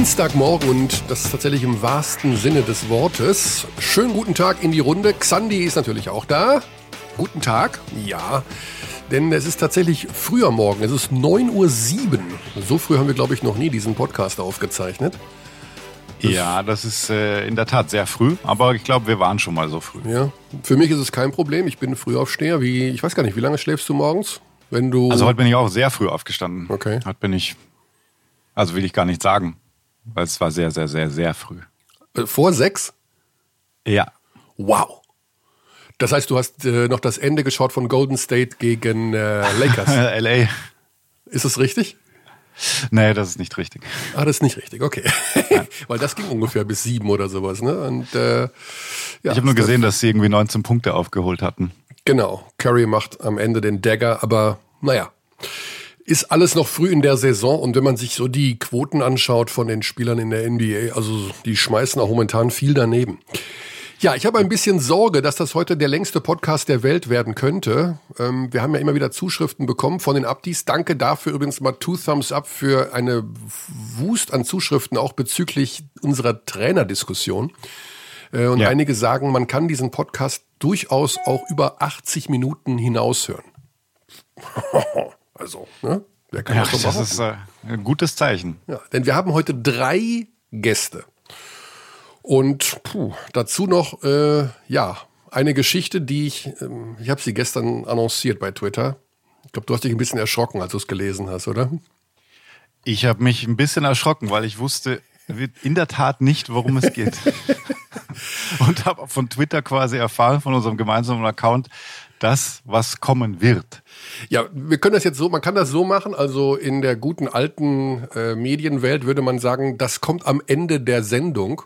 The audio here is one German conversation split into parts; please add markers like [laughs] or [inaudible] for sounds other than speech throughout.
Dienstagmorgen und das ist tatsächlich im wahrsten Sinne des Wortes. Schönen guten Tag in die Runde. Xandi ist natürlich auch da. Guten Tag. Ja, denn es ist tatsächlich früher Morgen. Es ist 9.07 Uhr. So früh haben wir, glaube ich, noch nie diesen Podcast aufgezeichnet. Das ja, das ist äh, in der Tat sehr früh, aber ich glaube, wir waren schon mal so früh. Ja, für mich ist es kein Problem. Ich bin Frühaufsteher. Wie, ich weiß gar nicht, wie lange schläfst du morgens? Wenn du also heute bin ich auch sehr früh aufgestanden. Okay. Heute bin ich, also will ich gar nicht sagen, weil es war sehr, sehr, sehr, sehr früh. Äh, vor sechs? Ja. Wow. Das heißt, du hast äh, noch das Ende geschaut von Golden State gegen äh, Lakers. [laughs] LA. Ist das richtig? Nee, das ist nicht richtig. Ah, das ist nicht richtig, okay. [laughs] Weil das ging ungefähr bis sieben oder sowas, ne? Und, äh, ja, ich habe nur gesehen, dass sie irgendwie 19 Punkte aufgeholt hatten. Genau. Curry macht am Ende den Dagger, aber naja. Ist alles noch früh in der Saison und wenn man sich so die Quoten anschaut von den Spielern in der NBA, also die schmeißen auch momentan viel daneben. Ja, ich habe ein bisschen Sorge, dass das heute der längste Podcast der Welt werden könnte. Ähm, wir haben ja immer wieder Zuschriften bekommen von den Abdis. Danke dafür übrigens mal Two Thumbs Up für eine Wust an Zuschriften, auch bezüglich unserer Trainerdiskussion. Äh, und ja. einige sagen, man kann diesen Podcast durchaus auch über 80 Minuten hinaushören. [laughs] also, ne? Wer kann ja, das, das ist äh, ein gutes Zeichen. Ja, denn wir haben heute drei Gäste. Und puh, dazu noch, äh, ja, eine Geschichte, die ich, ähm, ich habe sie gestern annonciert bei Twitter. Ich glaube, du hast dich ein bisschen erschrocken, als du es gelesen hast, oder? Ich habe mich ein bisschen erschrocken, weil ich wusste in der Tat nicht, worum es geht. [laughs] Und habe von Twitter quasi erfahren, von unserem gemeinsamen Account, das, was kommen wird. Ja, wir können das jetzt so, man kann das so machen, also in der guten alten äh, Medienwelt würde man sagen, das kommt am Ende der Sendung.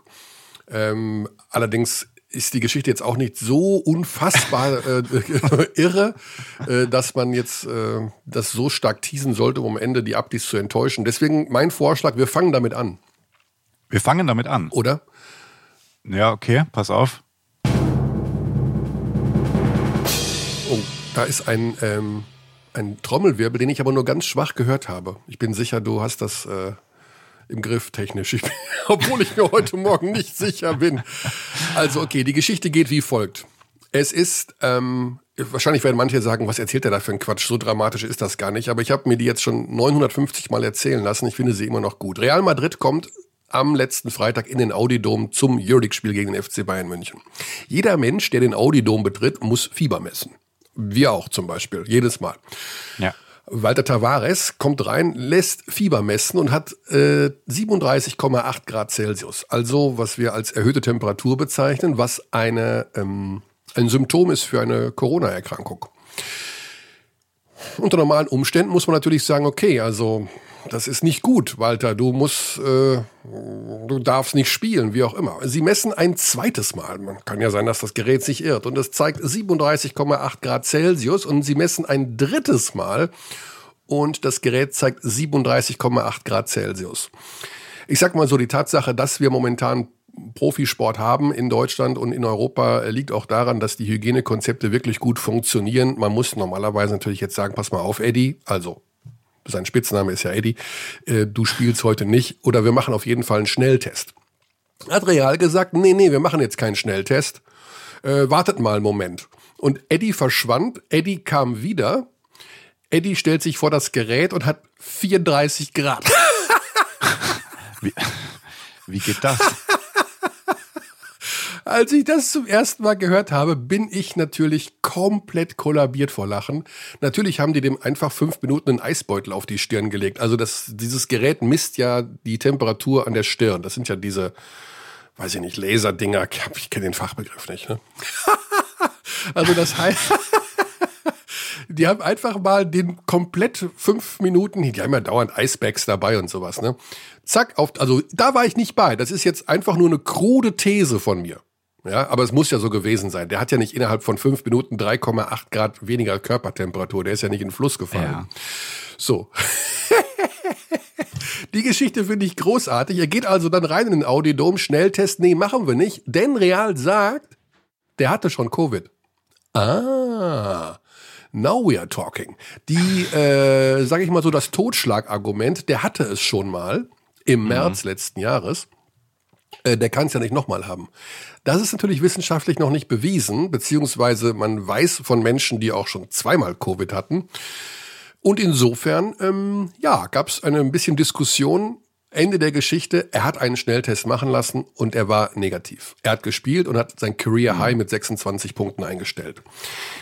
Ähm, allerdings ist die Geschichte jetzt auch nicht so unfassbar [laughs] äh, [laughs] irre, äh, dass man jetzt äh, das so stark teasen sollte, um am Ende die Abdis zu enttäuschen. Deswegen mein Vorschlag, wir fangen damit an. Wir fangen damit an. Oder? Ja, okay, pass auf. Da ist ein, ähm, ein Trommelwirbel, den ich aber nur ganz schwach gehört habe. Ich bin sicher, du hast das äh, im Griff technisch, ich bin, [laughs] obwohl ich mir heute Morgen nicht sicher bin. Also okay, die Geschichte geht wie folgt. Es ist, ähm, wahrscheinlich werden manche sagen, was erzählt er da für ein Quatsch? So dramatisch ist das gar nicht. Aber ich habe mir die jetzt schon 950 Mal erzählen lassen. Ich finde sie immer noch gut. Real Madrid kommt am letzten Freitag in den Audi-Dom zum Euroleague-Spiel gegen den FC Bayern München. Jeder Mensch, der den Audi-Dom betritt, muss Fieber messen. Wir auch zum Beispiel, jedes Mal. Ja. Walter Tavares kommt rein, lässt Fieber messen und hat äh, 37,8 Grad Celsius. Also was wir als erhöhte Temperatur bezeichnen, was eine, ähm, ein Symptom ist für eine Corona-Erkrankung. Unter normalen Umständen muss man natürlich sagen, okay, also das ist nicht gut, Walter. Du musst, äh, du darfst nicht spielen, wie auch immer. Sie messen ein zweites Mal. Man kann ja sein, dass das Gerät sich irrt. Und es zeigt 37,8 Grad Celsius. Und sie messen ein drittes Mal. Und das Gerät zeigt 37,8 Grad Celsius. Ich sag mal so, die Tatsache, dass wir momentan Profisport haben in Deutschland und in Europa liegt auch daran, dass die Hygienekonzepte wirklich gut funktionieren. Man muss normalerweise natürlich jetzt sagen, pass mal auf, Eddie, also sein Spitzname ist ja Eddie, äh, du spielst heute nicht oder wir machen auf jeden Fall einen Schnelltest. Hat Real gesagt, nee, nee, wir machen jetzt keinen Schnelltest. Äh, wartet mal einen Moment. Und Eddie verschwand, Eddie kam wieder. Eddie stellt sich vor das Gerät und hat 34 Grad. [laughs] wie, wie geht das? Als ich das zum ersten Mal gehört habe, bin ich natürlich komplett kollabiert vor Lachen. Natürlich haben die dem einfach fünf Minuten einen Eisbeutel auf die Stirn gelegt. Also das, dieses Gerät misst ja die Temperatur an der Stirn. Das sind ja diese, weiß ich nicht, Laserdinger. Ich kenne den Fachbegriff nicht. Ne? [laughs] also das heißt... [laughs] die haben einfach mal den komplett fünf Minuten, die haben ja dauernd Icebags dabei und sowas, ne? Zack, auf, also da war ich nicht bei. Das ist jetzt einfach nur eine krude These von mir. Ja, aber es muss ja so gewesen sein. Der hat ja nicht innerhalb von fünf Minuten 3,8 Grad weniger Körpertemperatur. Der ist ja nicht in den Fluss gefallen. Ja. So. [laughs] Die Geschichte finde ich großartig. Er geht also dann rein in den Audidom, Schnelltest. Nee, machen wir nicht. Denn Real sagt, der hatte schon Covid. Ah. Now we are talking. Die, äh, sag ich mal so, das Totschlagargument, der hatte es schon mal im mhm. März letzten Jahres, äh, der kann es ja nicht nochmal haben. Das ist natürlich wissenschaftlich noch nicht bewiesen, beziehungsweise man weiß von Menschen, die auch schon zweimal Covid hatten. Und insofern, ähm, ja, gab es eine ein bisschen Diskussion. Ende der Geschichte, er hat einen Schnelltest machen lassen und er war negativ. Er hat gespielt und hat sein Career High mit 26 Punkten eingestellt.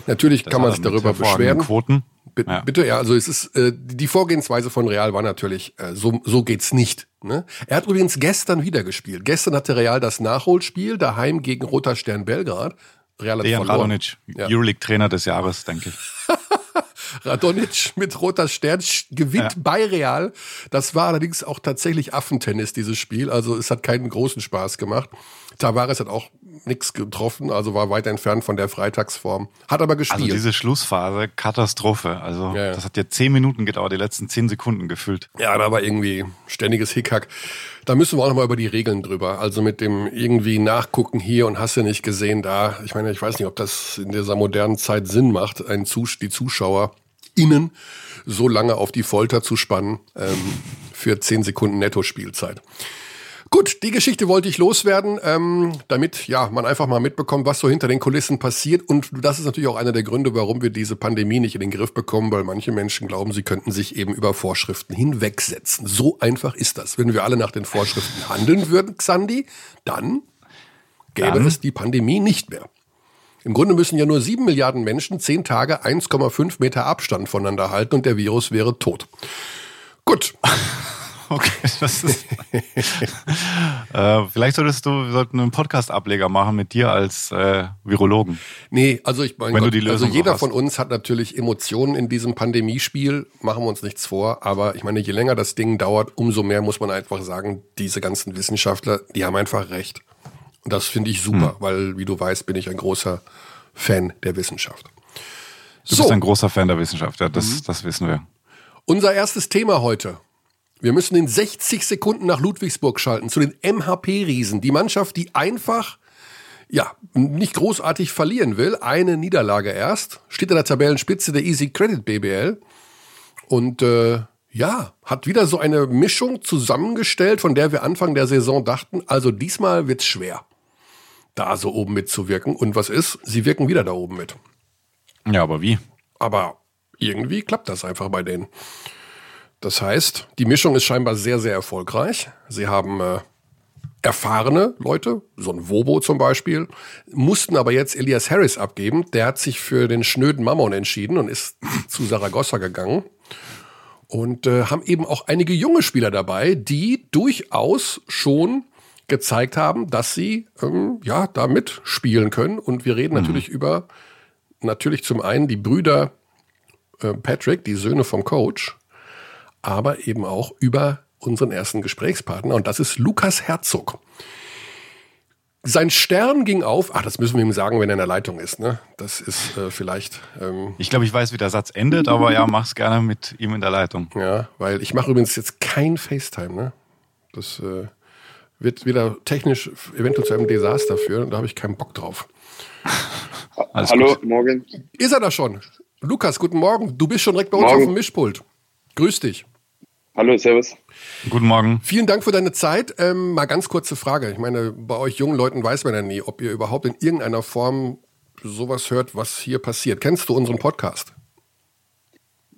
Natürlich das kann man sich darüber beschweren. Quoten. B ja. Bitte, ja, also es ist äh, die Vorgehensweise von Real war natürlich, äh, so, so geht's nicht. Ne? Er hat übrigens gestern wieder gespielt. Gestern hatte Real das Nachholspiel daheim gegen Roter Stern Belgrad. Real hat Dejan verloren. Radonic, ja. Euroleague-Trainer des Jahres, denke ich. [laughs] Radonic mit roter Stern gewinnt ja. bei Real. Das war allerdings auch tatsächlich Affentennis, dieses Spiel. Also es hat keinen großen Spaß gemacht. Tavares hat auch nichts getroffen, also war weit entfernt von der Freitagsform. Hat aber gespielt. Also diese Schlussphase, Katastrophe. Also ja, ja. das hat ja zehn Minuten gedauert, die letzten zehn Sekunden gefüllt. Ja, da war irgendwie ständiges Hickhack. Da müssen wir auch nochmal über die Regeln drüber. Also mit dem irgendwie Nachgucken hier und hast du nicht gesehen da. Ich meine, ich weiß nicht, ob das in dieser modernen Zeit Sinn macht, einen Zus die Zuschauer innen so lange auf die Folter zu spannen ähm, für zehn Sekunden Netto-Spielzeit. Gut, die Geschichte wollte ich loswerden, ähm, damit ja man einfach mal mitbekommt, was so hinter den Kulissen passiert. Und das ist natürlich auch einer der Gründe, warum wir diese Pandemie nicht in den Griff bekommen, weil manche Menschen glauben, sie könnten sich eben über Vorschriften hinwegsetzen. So einfach ist das. Wenn wir alle nach den Vorschriften handeln würden, Xandi, dann gäbe dann? es die Pandemie nicht mehr. Im Grunde müssen ja nur sieben Milliarden Menschen zehn Tage 1,5 Meter Abstand voneinander halten und der Virus wäre tot. Gut. [laughs] Okay, das ist. [laughs] äh, vielleicht solltest du, wir sollten einen Podcast-Ableger machen mit dir als äh, Virologen. Nee, also ich meine, also jeder von uns hat natürlich Emotionen in diesem Pandemiespiel, machen wir uns nichts vor, aber ich meine, je länger das Ding dauert, umso mehr muss man einfach sagen, diese ganzen Wissenschaftler, die haben einfach recht. Und das finde ich super, hm. weil, wie du weißt, bin ich ein großer Fan der Wissenschaft. Du so. bist ein großer Fan der Wissenschaft, ja, das, mhm. das wissen wir. Unser erstes Thema heute. Wir müssen in 60 Sekunden nach Ludwigsburg schalten, zu den MHP-Riesen. Die Mannschaft, die einfach, ja, nicht großartig verlieren will. Eine Niederlage erst. Steht an der Tabellenspitze der Easy Credit BBL. Und äh, ja, hat wieder so eine Mischung zusammengestellt, von der wir Anfang der Saison dachten, also diesmal wird's schwer, da so oben mitzuwirken. Und was ist? Sie wirken wieder da oben mit. Ja, aber wie? Aber irgendwie klappt das einfach bei denen. Das heißt, die Mischung ist scheinbar sehr, sehr erfolgreich. Sie haben äh, erfahrene Leute, so ein Wobo zum Beispiel, mussten aber jetzt Elias Harris abgeben. Der hat sich für den schnöden Mammon entschieden und ist [laughs] zu Saragossa gegangen. Und äh, haben eben auch einige junge Spieler dabei, die durchaus schon gezeigt haben, dass sie ähm, ja da mitspielen können. Und wir reden mhm. natürlich über natürlich zum einen die Brüder äh, Patrick, die Söhne vom Coach, aber eben auch über unseren ersten Gesprächspartner und das ist Lukas Herzog. Sein Stern ging auf. Ach, das müssen wir ihm sagen, wenn er in der Leitung ist. Ne? Das ist äh, vielleicht. Ähm ich glaube, ich weiß, wie der Satz endet, aber ja, mach's gerne mit ihm in der Leitung. Ja, weil ich mache übrigens jetzt kein FaceTime. Ne? Das äh, wird wieder technisch eventuell zu einem Desaster führen. Da habe ich keinen Bock drauf. [laughs] Hallo, gut. morgen. Ist er da schon? Lukas, guten Morgen. Du bist schon direkt bei uns morgen. auf dem Mischpult. Grüß dich. Hallo, Servus. Guten Morgen. Vielen Dank für deine Zeit. Ähm, mal ganz kurze Frage. Ich meine, bei euch jungen Leuten weiß man ja nie, ob ihr überhaupt in irgendeiner Form sowas hört, was hier passiert. Kennst du unseren Podcast?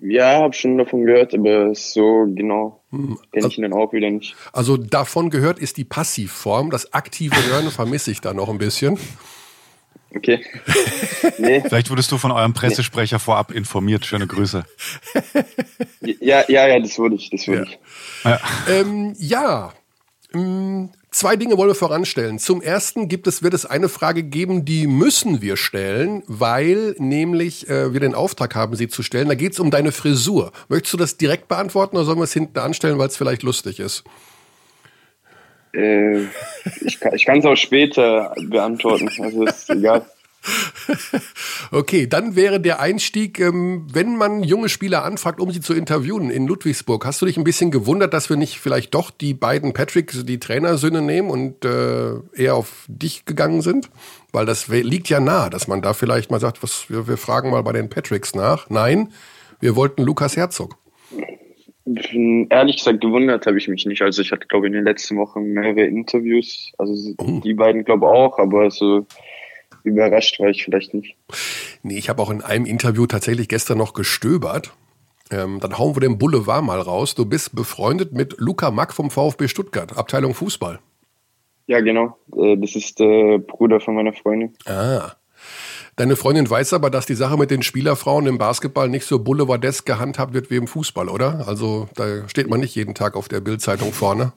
Ja, habe schon davon gehört, aber so genau hm. kenne ich ihn dann auch wieder nicht. Also davon gehört ist die Passivform. Das aktive Hören [laughs] vermisse ich da noch ein bisschen. Okay. [laughs] Nee. Vielleicht wurdest du von eurem Pressesprecher nee. vorab informiert. Schöne Grüße. Ja, ja, ja, das wurde ich, das wurde ja. ich. Ja. Ähm, ja. Zwei Dinge wollen wir voranstellen. Zum ersten gibt es, wird es eine Frage geben, die müssen wir stellen, weil nämlich äh, wir den Auftrag haben, sie zu stellen. Da geht es um deine Frisur. Möchtest du das direkt beantworten oder sollen wir es hinten anstellen, weil es vielleicht lustig ist? Äh, ich kann es auch später beantworten. Also ist egal. [laughs] Okay, dann wäre der Einstieg, ähm, wenn man junge Spieler anfragt, um sie zu interviewen in Ludwigsburg. Hast du dich ein bisschen gewundert, dass wir nicht vielleicht doch die beiden Patricks, die Trainersöhne nehmen und äh, eher auf dich gegangen sind? Weil das liegt ja nah, dass man da vielleicht mal sagt, was, wir, wir fragen mal bei den Patricks nach. Nein, wir wollten Lukas Herzog. Ehrlich gesagt, gewundert habe ich mich nicht. Also ich hatte, glaube ich, in den letzten Wochen mehrere Interviews. Also oh. die beiden, glaube ich, auch, aber so überrascht war ich vielleicht nicht. Nee, ich habe auch in einem Interview tatsächlich gestern noch gestöbert. Ähm, dann hauen wir den Boulevard mal raus. Du bist befreundet mit Luca Mack vom VfB Stuttgart, Abteilung Fußball. Ja, genau. Äh, das ist der Bruder von meiner Freundin. Ah. Deine Freundin weiß aber, dass die Sache mit den Spielerfrauen im Basketball nicht so boulevardesk gehandhabt wird wie im Fußball, oder? Also da steht man nicht jeden Tag auf der Bildzeitung vorne.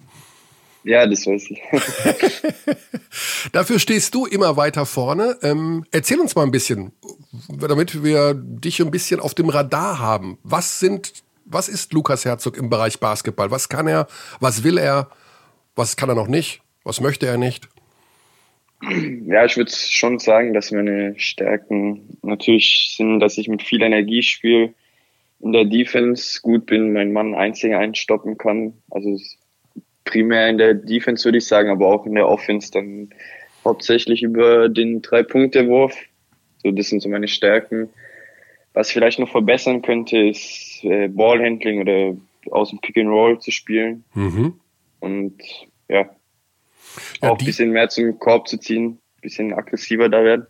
Ja, das weiß ich. [laughs] Dafür stehst du immer weiter vorne. Ähm, erzähl uns mal ein bisschen, damit wir dich ein bisschen auf dem Radar haben. Was sind, was ist Lukas Herzog im Bereich Basketball? Was kann er? Was will er? Was kann er noch nicht? Was möchte er nicht? Ja, ich würde schon sagen, dass meine Stärken natürlich sind, dass ich mit viel Energie spiele, in der Defense gut bin, meinen Mann einzig einstoppen kann. Also primär in der Defense würde ich sagen, aber auch in der Offense dann hauptsächlich über den Drei-Punkte-Wurf. So, das sind so meine Stärken. Was ich vielleicht noch verbessern könnte, ist äh, Ballhandling oder aus dem Pick and Roll zu spielen. Mhm. Und ja, ja, auch ein bisschen mehr zum Korb zu ziehen, ein bisschen aggressiver da werden.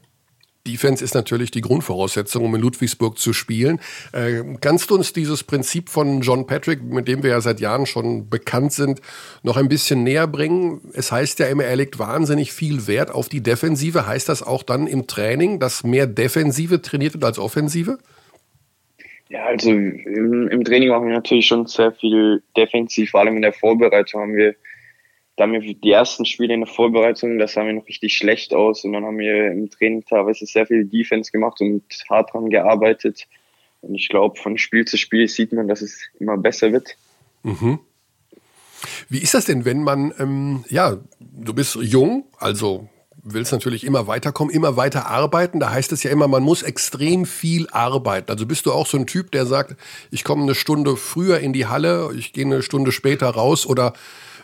Defense ist natürlich die Grundvoraussetzung, um in Ludwigsburg zu spielen. Äh, kannst du uns dieses Prinzip von John Patrick, mit dem wir ja seit Jahren schon bekannt sind, noch ein bisschen näher bringen? Es heißt ja immer, er legt wahnsinnig viel Wert auf die Defensive. Heißt das auch dann im Training, dass mehr Defensive trainiert wird als Offensive? Ja, also im, im Training machen wir natürlich schon sehr viel defensiv, vor allem in der Vorbereitung haben wir da haben wir die ersten Spiele in der Vorbereitung, das sah mir noch richtig schlecht aus und dann haben wir im Training teilweise sehr viel Defense gemacht und hart dran gearbeitet. Und ich glaube, von Spiel zu Spiel sieht man, dass es immer besser wird. Mhm. Wie ist das denn, wenn man, ähm, ja, du bist jung, also willst natürlich immer weiterkommen, immer weiter arbeiten. Da heißt es ja immer, man muss extrem viel arbeiten. Also bist du auch so ein Typ, der sagt, ich komme eine Stunde früher in die Halle, ich gehe eine Stunde später raus oder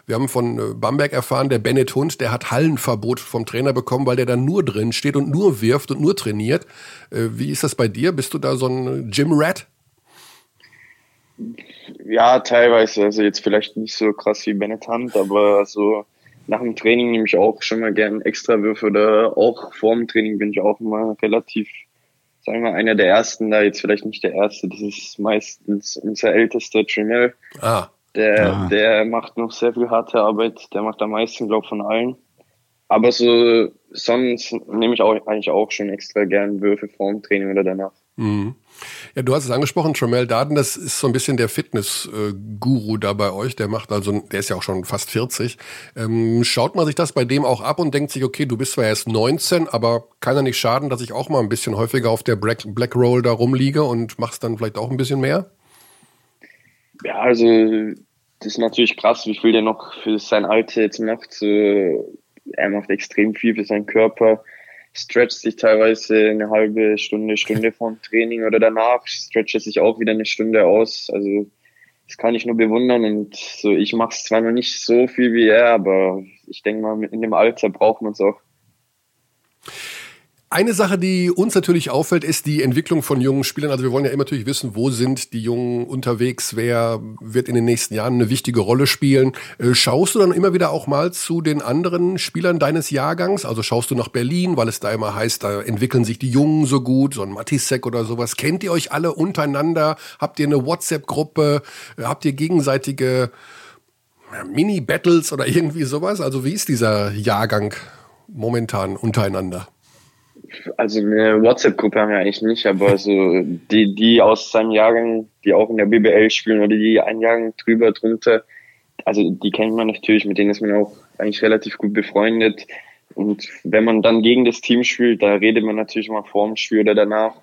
wir haben von äh, Bamberg erfahren, der Bennett Hund, der hat Hallenverbot vom Trainer bekommen, weil der da nur drin steht und nur wirft und nur trainiert. Äh, wie ist das bei dir? Bist du da so ein Gym-Rat? Ja, teilweise. Also jetzt vielleicht nicht so krass wie Bennett Hunt, aber so nach dem Training nehme ich auch schon mal gern extra Würfe oder auch vor dem Training bin ich auch immer relativ, sagen wir mal, einer der ersten da, jetzt vielleicht nicht der erste, das ist meistens unser ältester Trinell. Ah. Der, ah. der macht noch sehr viel harte Arbeit. Der macht am meisten, glaube ich, von allen. Aber so sonst nehme ich auch eigentlich auch schon extra gern Würfe vor dem Training oder danach. Mhm. Ja, du hast es angesprochen, Tramel Darden, das ist so ein bisschen der Fitness-Guru da bei euch. Der macht also, der ist ja auch schon fast 40. Ähm, schaut man sich das bei dem auch ab und denkt sich, okay, du bist zwar erst 19, aber kann ja nicht schaden, dass ich auch mal ein bisschen häufiger auf der Black, Black Roll da rumliege und machst dann vielleicht auch ein bisschen mehr? Ja, also das ist natürlich krass, wie viel der noch für sein Alter jetzt macht. So, er macht extrem viel für seinen Körper, stretcht sich teilweise eine halbe Stunde, Stunde [laughs] vom Training oder danach, stretcht er sich auch wieder eine Stunde aus. Also das kann ich nur bewundern und so, ich mache es zwar noch nicht so viel wie er, aber ich denke mal, in dem Alter braucht man es auch. Eine Sache, die uns natürlich auffällt, ist die Entwicklung von jungen Spielern. Also wir wollen ja immer natürlich wissen, wo sind die Jungen unterwegs, wer wird in den nächsten Jahren eine wichtige Rolle spielen. Äh, schaust du dann immer wieder auch mal zu den anderen Spielern deines Jahrgangs? Also schaust du nach Berlin, weil es da immer heißt, da entwickeln sich die Jungen so gut, so ein Matisek oder sowas. Kennt ihr euch alle untereinander? Habt ihr eine WhatsApp-Gruppe? Habt ihr gegenseitige Mini-Battles oder [laughs] irgendwie sowas? Also wie ist dieser Jahrgang momentan untereinander? Also eine WhatsApp-Gruppe haben wir eigentlich nicht, aber so die, die aus seinem Jahrgang, die auch in der BBL spielen oder die einen Jahrgang drüber, drunter, also die kennt man natürlich, mit denen ist man auch eigentlich relativ gut befreundet. Und wenn man dann gegen das Team spielt, da redet man natürlich mal vor dem Spiel oder danach.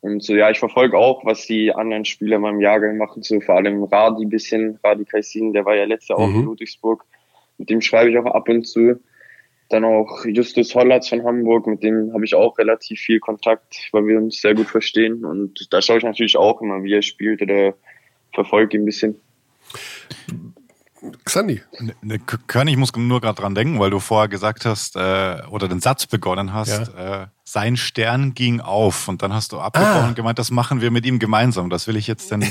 Und so, ja, ich verfolge auch, was die anderen Spieler in meinem Jahrgang machen, so vor allem Radi bisschen, Radi Kaisin, der war ja letztes Jahr mhm. auch in Ludwigsburg. Mit dem schreibe ich auch ab und zu. Dann auch Justus Hollatz von Hamburg, mit dem habe ich auch relativ viel Kontakt, weil wir uns sehr gut verstehen. Und da schaue ich natürlich auch immer, wie er spielt oder verfolge ihn ein bisschen. Xandi. Ne, ne, Körn, ich muss nur gerade dran denken, weil du vorher gesagt hast äh, oder den Satz begonnen hast, ja. äh, sein Stern ging auf und dann hast du abgebrochen ah. und gemeint, das machen wir mit ihm gemeinsam. Das will ich jetzt den,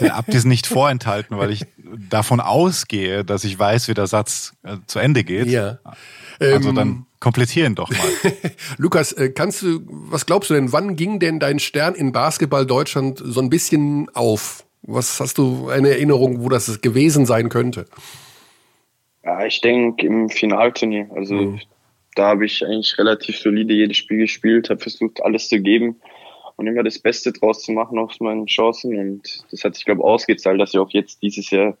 den Abdis nicht vorenthalten, weil ich davon ausgehe, dass ich weiß, wie der Satz äh, zu Ende geht. Ja. Also ähm, dann komplettieren doch mal. [laughs] Lukas, äh, kannst du, was glaubst du denn, wann ging denn dein Stern in Basketball Deutschland so ein bisschen auf? Was hast du eine Erinnerung, wo das gewesen sein könnte? Ja, ich denke im Finalturnier. Also mhm. da habe ich eigentlich relativ solide jedes Spiel gespielt, habe versucht, alles zu geben und immer das Beste draus zu machen aus meinen Chancen. Und das hat sich, glaube ich, ausgezahlt, dass ich auch jetzt dieses Jahr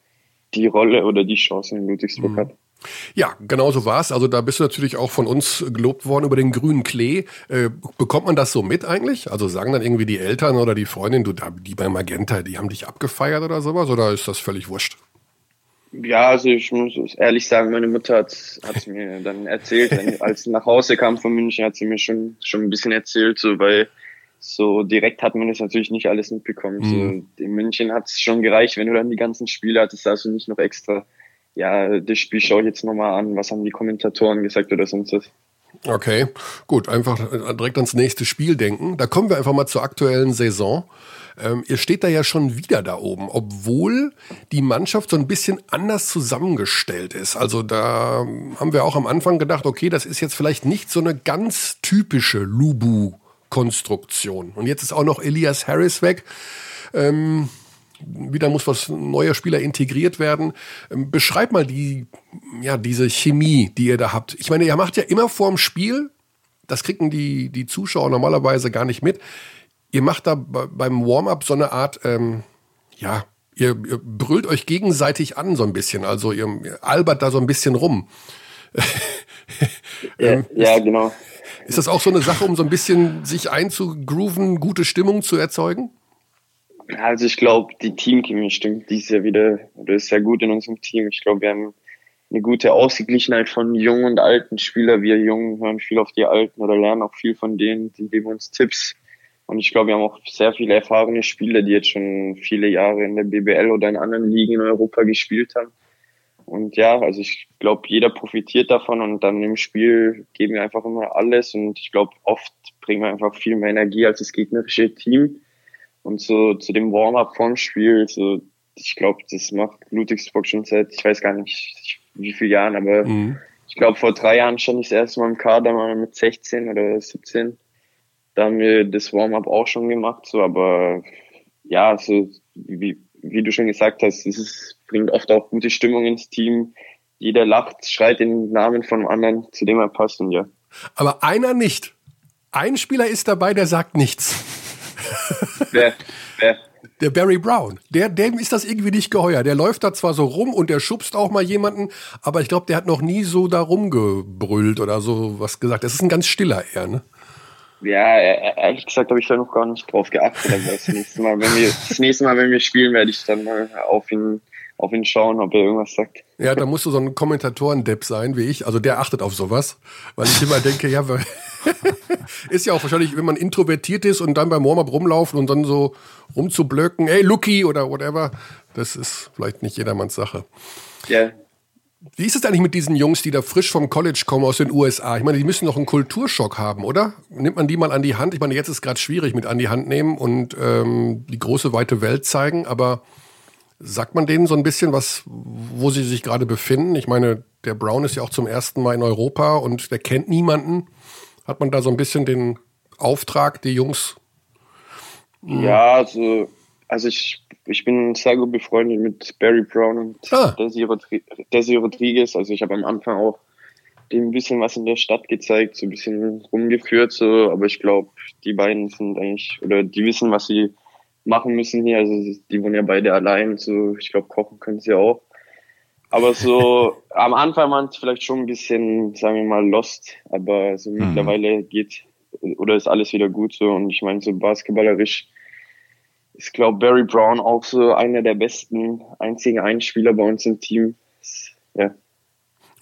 die Rolle oder die Chancen in Ludwigsburg mhm. habe. Ja, genau so war es. Also da bist du natürlich auch von uns gelobt worden über den grünen Klee. Äh, bekommt man das so mit eigentlich? Also sagen dann irgendwie die Eltern oder die Freundin, du, die bei Magenta, die haben dich abgefeiert oder sowas? Oder ist das völlig wurscht? Ja, also ich muss ehrlich sagen, meine Mutter hat es mir dann erzählt, [laughs] als sie nach Hause kam von München, hat sie mir schon schon ein bisschen erzählt, so weil so direkt hat man das natürlich nicht alles mitbekommen. Mhm. So, in München hat es schon gereicht, wenn du dann die ganzen Spiele hattest, also nicht noch extra ja, das Spiel schaue ich jetzt nochmal an, was haben die Kommentatoren gesagt oder sonst was. Okay, gut, einfach direkt ans nächste Spiel denken. Da kommen wir einfach mal zur aktuellen Saison. Ähm, ihr steht da ja schon wieder da oben, obwohl die Mannschaft so ein bisschen anders zusammengestellt ist. Also da haben wir auch am Anfang gedacht, okay, das ist jetzt vielleicht nicht so eine ganz typische Lubu-Konstruktion. Und jetzt ist auch noch Elias Harris weg. Ähm, wieder muss was neuer Spieler integriert werden. Ähm, beschreib mal die, ja, diese Chemie, die ihr da habt. Ich meine, ihr macht ja immer vorm Spiel, das kriegen die, die Zuschauer normalerweise gar nicht mit. Ihr macht da beim Warm-up so eine Art, ähm, ja, ihr, ihr brüllt euch gegenseitig an so ein bisschen. Also ihr, ihr albert da so ein bisschen rum. [laughs] ähm, ja, ja, genau. Ist das auch so eine Sache, um so ein bisschen sich einzugrooven, gute Stimmung zu erzeugen? Also ich glaube, die Teamchemie stimmt dies Jahr wieder oder ist sehr gut in unserem Team. Ich glaube, wir haben eine gute Ausgeglichenheit von jungen und alten Spielern. Wir Jungen hören viel auf die Alten oder lernen auch viel von denen, die geben uns Tipps. Und ich glaube, wir haben auch sehr viele erfahrene Spieler, die jetzt schon viele Jahre in der BBL oder in anderen Ligen in Europa gespielt haben. Und ja, also ich glaube, jeder profitiert davon und dann im Spiel geben wir einfach immer alles und ich glaube, oft bringen wir einfach viel mehr Energie als das gegnerische Team. Und so zu dem Warm-up vom Spiel, so, ich glaube, das macht Ludwigsburg schon seit, ich weiß gar nicht wie viele Jahren, aber mhm. ich glaube, vor drei Jahren stand ich das erste Mal im Kader mal mit 16 oder 17. Da haben wir das Warm-up auch schon gemacht, so, aber ja, so, wie, wie du schon gesagt hast, es ist, bringt oft auch gute Stimmung ins Team. Jeder lacht, schreit den Namen von anderen, zu dem er passt und ja. Aber einer nicht. Ein Spieler ist dabei, der sagt nichts. Wer? Wer? Der Barry Brown. Der, dem ist das irgendwie nicht geheuer. Der läuft da zwar so rum und der schubst auch mal jemanden, aber ich glaube, der hat noch nie so da rumgebrüllt oder so was gesagt. Das ist ein ganz stiller eher, ne? Ja, ehrlich gesagt habe ich da noch gar nicht drauf geachtet. Aber das nächste Mal, wenn wir, das nächste Mal, wenn wir spielen, werde ich dann mal auf ihn auf ihn schauen, ob er irgendwas sagt. Ja, da musst du so ein Kommentatoren-Depp sein wie ich. Also der achtet auf sowas, weil ich immer denke, ja, [laughs] ist ja auch wahrscheinlich, wenn man introvertiert ist und dann beim Warm-up rumlaufen und dann so rumzublöcken, hey, Lucky oder whatever, das ist vielleicht nicht jedermanns Sache. Ja. Wie ist es eigentlich mit diesen Jungs, die da frisch vom College kommen aus den USA? Ich meine, die müssen doch einen Kulturschock haben, oder? Nimmt man die mal an die Hand? Ich meine, jetzt ist es gerade schwierig mit an die Hand nehmen und ähm, die große weite Welt zeigen, aber Sagt man denen so ein bisschen was, wo sie sich gerade befinden? Ich meine, der Brown ist ja auch zum ersten Mal in Europa und der kennt niemanden. Hat man da so ein bisschen den Auftrag, die Jungs? Mh. Ja, also, also ich, ich bin sehr gut befreundet mit Barry Brown und ah. Desi, Rodri Desi Rodriguez. Also ich habe am Anfang auch dem ein bisschen was in der Stadt gezeigt, so ein bisschen rumgeführt, so, aber ich glaube, die beiden sind eigentlich, oder die wissen, was sie machen müssen hier. Also die wohnen ja beide allein. So, ich glaube, kochen können sie auch. Aber so [laughs] am Anfang waren es vielleicht schon ein bisschen, sagen wir mal, lost. Aber so mhm. mittlerweile geht oder ist alles wieder gut so. Und ich meine, so basketballerisch ist, glaube Barry Brown auch so einer der besten, einzigen Einspieler bei uns im Team. Ja.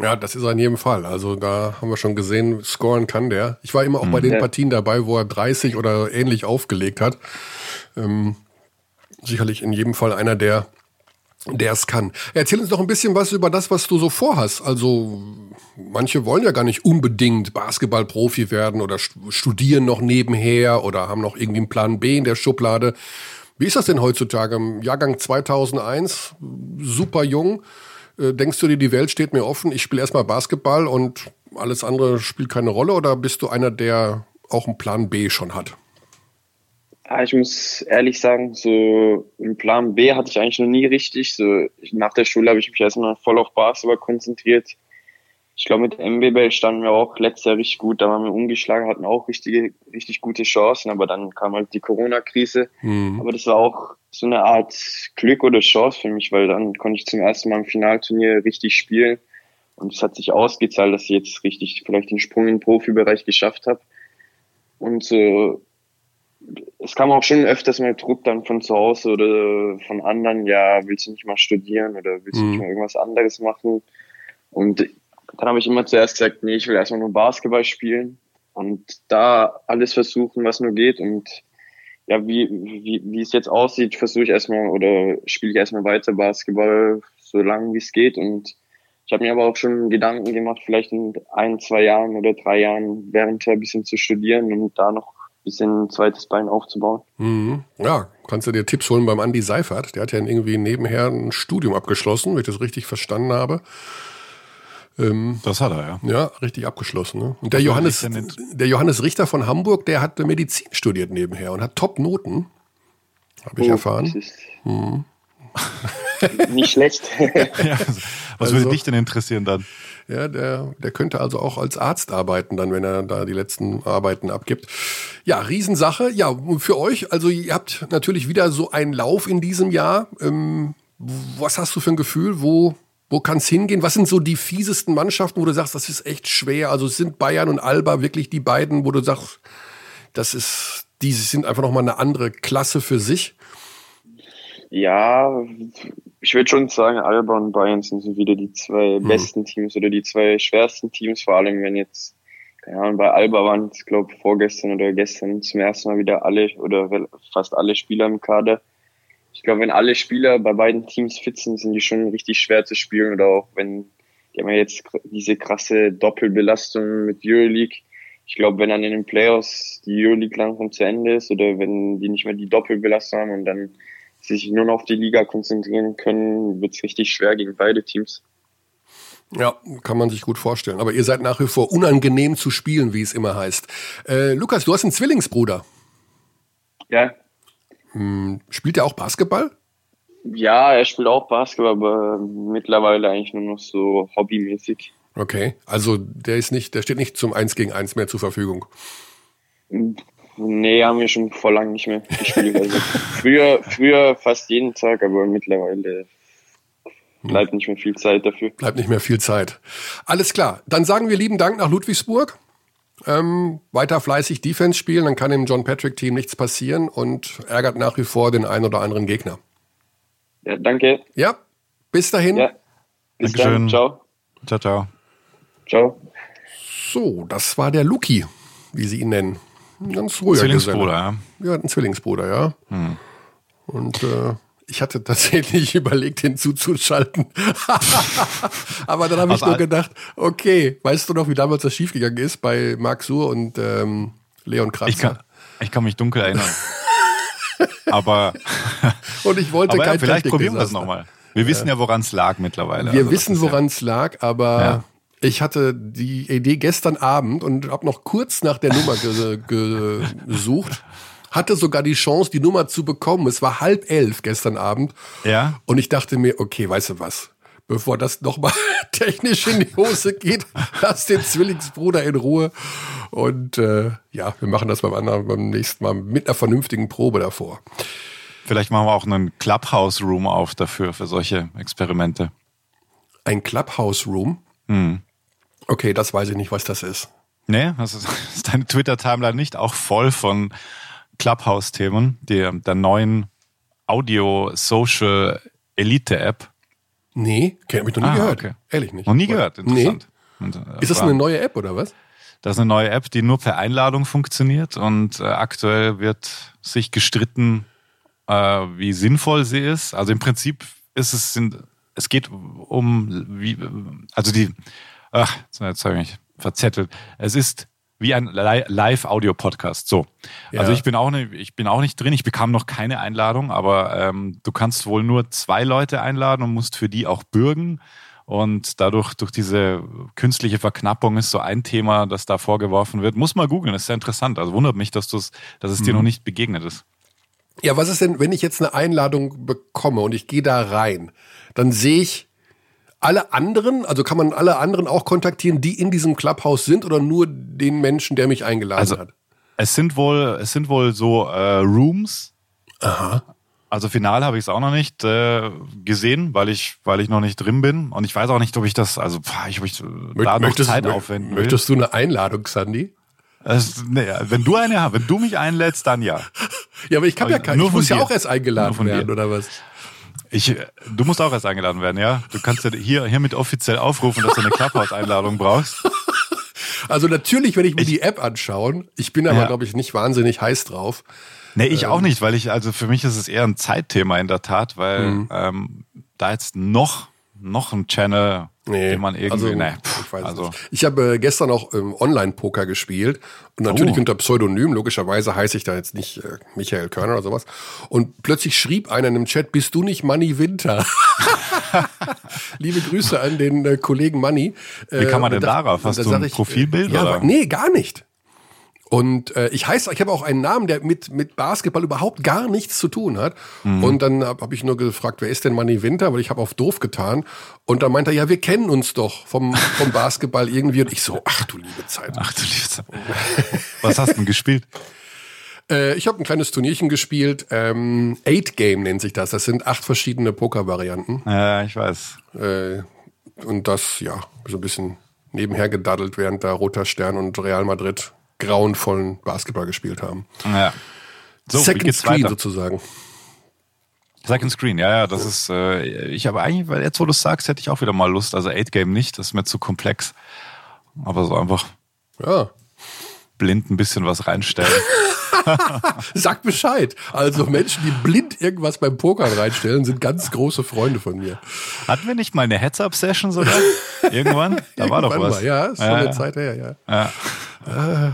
Ja, das ist er in jedem Fall. Also da haben wir schon gesehen, scoren kann der. Ich war immer auch mhm. bei den. Partien dabei, wo er 30 oder ähnlich aufgelegt hat. Ähm, sicherlich in jedem Fall einer der der es kann. Erzähl uns doch ein bisschen was über das, was du so vorhast. Also manche wollen ja gar nicht unbedingt Basketballprofi werden oder studieren noch nebenher oder haben noch irgendwie einen Plan B in der Schublade. Wie ist das denn heutzutage im Jahrgang 2001? Super jung. Äh, denkst du dir, die Welt steht mir offen, ich spiele erstmal Basketball und alles andere spielt keine Rolle? Oder bist du einer, der auch einen Plan B schon hat? Ja, ich muss ehrlich sagen, so einen Plan B hatte ich eigentlich noch nie richtig. So nach der Schule habe ich mich erstmal voll auf Basketball konzentriert. Ich glaube, mit MBB standen wir auch letztes Jahr richtig gut. Da waren wir umgeschlagen, hatten auch richtige, richtig gute Chancen, aber dann kam halt die Corona-Krise. Mhm. Aber das war auch so eine Art Glück oder Chance für mich, weil dann konnte ich zum ersten Mal im Finalturnier richtig spielen. Und es hat sich ausgezahlt, dass ich jetzt richtig vielleicht den Sprung in den Profibereich geschafft habe. Und so es kam auch schon öfters mal Druck dann von zu Hause oder von anderen, ja, willst du nicht mal studieren oder willst du mhm. nicht mal irgendwas anderes machen? Und dann habe ich immer zuerst gesagt, nee, ich will erstmal nur Basketball spielen und da alles versuchen, was nur geht. Und ja, wie, wie, wie es jetzt aussieht, versuche ich erstmal oder spiele ich erstmal weiter Basketball, so lange wie es geht. Und ich habe mir aber auch schon Gedanken gemacht, vielleicht in ein, zwei Jahren oder drei Jahren während ein bisschen zu studieren und da noch bisschen ein zweites Bein aufzubauen. Mhm. Ja, kannst du dir Tipps holen beim Andy Seifert. Der hat ja irgendwie nebenher ein Studium abgeschlossen, wenn ich das richtig verstanden habe. Ähm, das hat er, ja. Ja, richtig abgeschlossen. Ne? Und der Johannes, der Johannes Richter von Hamburg, der hat Medizin studiert nebenher und hat Top-Noten. Habe ich oh, erfahren. Mhm. Nicht schlecht. [laughs] ja, was also, würde dich denn interessieren dann? Ja, der, der könnte also auch als Arzt arbeiten, dann, wenn er da die letzten Arbeiten abgibt. Ja, Riesensache. Ja, für euch, also ihr habt natürlich wieder so einen Lauf in diesem Jahr. Ähm, was hast du für ein Gefühl? Wo, wo kann es hingehen? Was sind so die fiesesten Mannschaften, wo du sagst, das ist echt schwer? Also sind Bayern und Alba wirklich die beiden, wo du sagst, das ist, die sind einfach nochmal eine andere Klasse für sich? Ja, ich würde schon sagen, Alba und Bayern sind so wieder die zwei mhm. besten Teams oder die zwei schwersten Teams, vor allem wenn jetzt, keine Ahnung, bei Alba waren es, glaube vorgestern oder gestern zum ersten Mal wieder alle oder fast alle Spieler im Kader. Ich glaube, wenn alle Spieler bei beiden Teams fit sind, sind die schon richtig schwer zu spielen oder auch wenn, die haben ja jetzt diese krasse Doppelbelastung mit Euroleague. Ich glaube, wenn dann in den Playoffs die Euroleague langsam zu Ende ist oder wenn die nicht mehr die Doppelbelastung haben und dann sich nur noch auf die Liga konzentrieren können, wird es richtig schwer gegen beide Teams. Ja, kann man sich gut vorstellen. Aber ihr seid nach wie vor unangenehm zu spielen, wie es immer heißt. Äh, Lukas, du hast einen Zwillingsbruder. Ja. Hm, spielt er auch Basketball? Ja, er spielt auch Basketball, aber mittlerweile eigentlich nur noch so hobbymäßig. Okay, also der ist nicht, der steht nicht zum 1 gegen 1 mehr zur Verfügung. Nee, haben wir schon vor lang nicht mehr gespielt. Also [laughs] früher, früher fast jeden Tag, aber mittlerweile bleibt nicht mehr viel Zeit dafür. Bleibt nicht mehr viel Zeit. Alles klar. Dann sagen wir lieben Dank nach Ludwigsburg. Ähm, weiter fleißig Defense spielen, dann kann im John Patrick Team nichts passieren und ärgert nach wie vor den einen oder anderen Gegner. Ja, danke. Ja, bis dahin. Ja, bis Dankeschön. dann. Ciao. Ciao, ciao. Ciao. So, das war der Luki, wie sie ihn nennen. Ein ganz ruhiger Zwillingsbruder, ja. Ja, ein Zwillingsbruder, ja. Hm. Und äh, ich hatte tatsächlich [laughs] überlegt, ihn zuzuschalten. [laughs] Aber dann habe ich nur gedacht, okay, weißt du noch, wie damals das schiefgegangen ist bei Marc Suhr und ähm, Leon Kratzer? Ich kann, ich kann mich dunkel erinnern. [laughs] aber und ich wollte aber kein ja, Vielleicht probieren wir es nochmal. Wir wissen ja, woran es lag mittlerweile. Wir also wissen, woran es ja. lag, aber ja. Ich hatte die Idee gestern Abend und habe noch kurz nach der Nummer ge gesucht. Hatte sogar die Chance, die Nummer zu bekommen. Es war halb elf gestern Abend. Ja. Und ich dachte mir, okay, weißt du was? Bevor das nochmal [laughs] technisch in die Hose geht, lass den Zwillingsbruder in Ruhe. Und äh, ja, wir machen das beim anderen, beim nächsten Mal mit einer vernünftigen Probe davor. Vielleicht machen wir auch einen Clubhouse-Room auf dafür, für solche Experimente. Ein Clubhouse-Room? Hm. Okay, das weiß ich nicht, was das ist. Nee, das ist, [laughs] deine Twitter-Timeline nicht auch voll von Clubhouse-Themen, der, der neuen Audio-Social-Elite-App? Nee, habe ich noch nie ah, gehört. Okay. Ehrlich nicht. Noch nie gehört, interessant. Nee. Und, äh, ist das eine neue App oder was? Das ist eine neue App, die nur per Einladung funktioniert und äh, aktuell wird sich gestritten, äh, wie sinnvoll sie ist. Also im Prinzip ist es, sind, es geht um, wie, also die, ach, jetzt habe ich mich verzettelt. Es ist wie ein Live-Audio-Podcast. So. Ja. Also ich bin auch nicht, ich bin auch nicht drin. Ich bekam noch keine Einladung, aber ähm, du kannst wohl nur zwei Leute einladen und musst für die auch bürgen. Und dadurch, durch diese künstliche Verknappung ist so ein Thema, das da vorgeworfen wird. Muss mal googeln, ist sehr interessant. Also wundert mich, dass, dass es mhm. dir noch nicht begegnet ist. Ja, was ist denn, wenn ich jetzt eine Einladung bekomme und ich gehe da rein, dann sehe ich alle anderen, also kann man alle anderen auch kontaktieren, die in diesem Clubhouse sind oder nur den Menschen, der mich eingeladen also, hat? Es sind wohl, es sind wohl so äh, Rooms. Aha. Also final habe ich es auch noch nicht äh, gesehen, weil ich, weil ich noch nicht drin bin. Und ich weiß auch nicht, ob ich das, also ich, ob ich Mö da noch Zeit aufwenden will. Möchtest du eine Einladung, Sandy? Das, nee, wenn du eine hast, wenn du mich einlädst, dann ja. Ja, aber ich kann ja keine. Ich muss ja auch erst eingeladen werden, dir. oder was? Ich, du musst auch erst eingeladen werden, ja? Du kannst ja hier, hiermit offiziell aufrufen, dass du eine Clubhouse-Einladung brauchst. [laughs] Also natürlich werde ich mir ich, die App anschauen. Ich bin aber, ja. glaube ich, nicht wahnsinnig heiß drauf. Nee, ich ähm, auch nicht, weil ich, also für mich ist es eher ein Zeitthema in der Tat, weil mhm. ähm, da jetzt noch, noch ein Channel Nee, den man irgendwie, also, nee, pff, ich weiß also. nicht. Ich habe äh, gestern auch ähm, Online-Poker gespielt und natürlich oh. unter Pseudonym, logischerweise heiße ich da jetzt nicht äh, Michael Körner oder sowas. Und plötzlich schrieb einer in dem Chat, bist du nicht Manny Winter? [laughs] Liebe Grüße an den äh, Kollegen Manny. Wie kann man denn darauf? Hast du ein ich, Profilbild? Ja, oder? nee, gar nicht. Und äh, ich heiße, ich habe auch einen Namen, der mit mit Basketball überhaupt gar nichts zu tun hat. Mhm. Und dann habe hab ich nur gefragt, wer ist denn Manny Winter? Weil ich habe auf doof getan. Und dann meinte er, ja, wir kennen uns doch vom vom [laughs] Basketball irgendwie. Und ich so, ach du liebe Zeit. Ach du liebe Zeit. Was hast du denn gespielt? [laughs] Äh, ich habe ein kleines Turnierchen gespielt. Ähm, Eight Game nennt sich das. Das sind acht verschiedene Poker-Varianten. Ja, ich weiß. Äh, und das, ja, so ein bisschen nebenher gedaddelt, während da Roter Stern und Real Madrid grauenvollen Basketball gespielt haben. Ja. So, Second Screen weiter? sozusagen. Second Screen, ja, ja, das ist, äh, ich habe eigentlich, weil jetzt, wo du es sagst, hätte ich auch wieder mal Lust. Also Eight Game nicht, das ist mir zu komplex. Aber so einfach ja. blind ein bisschen was reinstellen. [laughs] [laughs] Sag Bescheid. Also Menschen, die blind irgendwas beim Pokern reinstellen, sind ganz große Freunde von mir. Hatten wir nicht mal eine Heads-Up-Session sogar? Irgendwann? Da Irgendwann war doch was. Mal, ja, ist schon ja, eine Zeit her, ja. ja. Äh,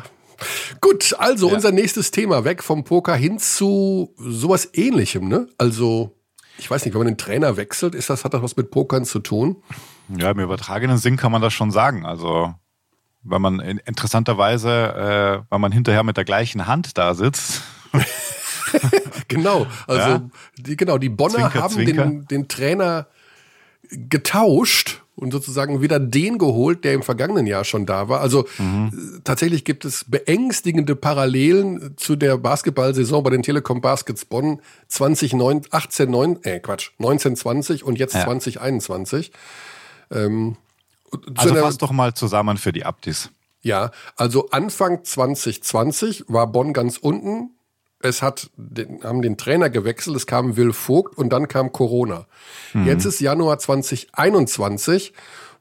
gut, also ja. unser nächstes Thema weg vom Poker hin zu sowas ähnlichem, ne? Also, ich weiß nicht, wenn man den Trainer wechselt, ist das, hat das was mit Pokern zu tun? Ja, im übertragenen Sinn kann man das schon sagen. Also, wenn man interessanterweise, äh, wenn man hinterher mit der gleichen Hand da sitzt. [laughs] genau, also ja. die, genau, die Bonner Zwinker, haben Zwinker. Den, den Trainer getauscht und sozusagen wieder den geholt, der im vergangenen Jahr schon da war. Also mhm. tatsächlich gibt es beängstigende Parallelen zu der Basketballsaison bei den Telekom Baskets Bonn 2018, 9, äh Quatsch, 1920 und jetzt ja. 2021. Ähm, also fass doch mal zusammen für die Abdis. Ja, also Anfang 2020 war Bonn ganz unten. Es hat den, haben den Trainer gewechselt, es kam Will Vogt und dann kam Corona. Mhm. Jetzt ist Januar 2021.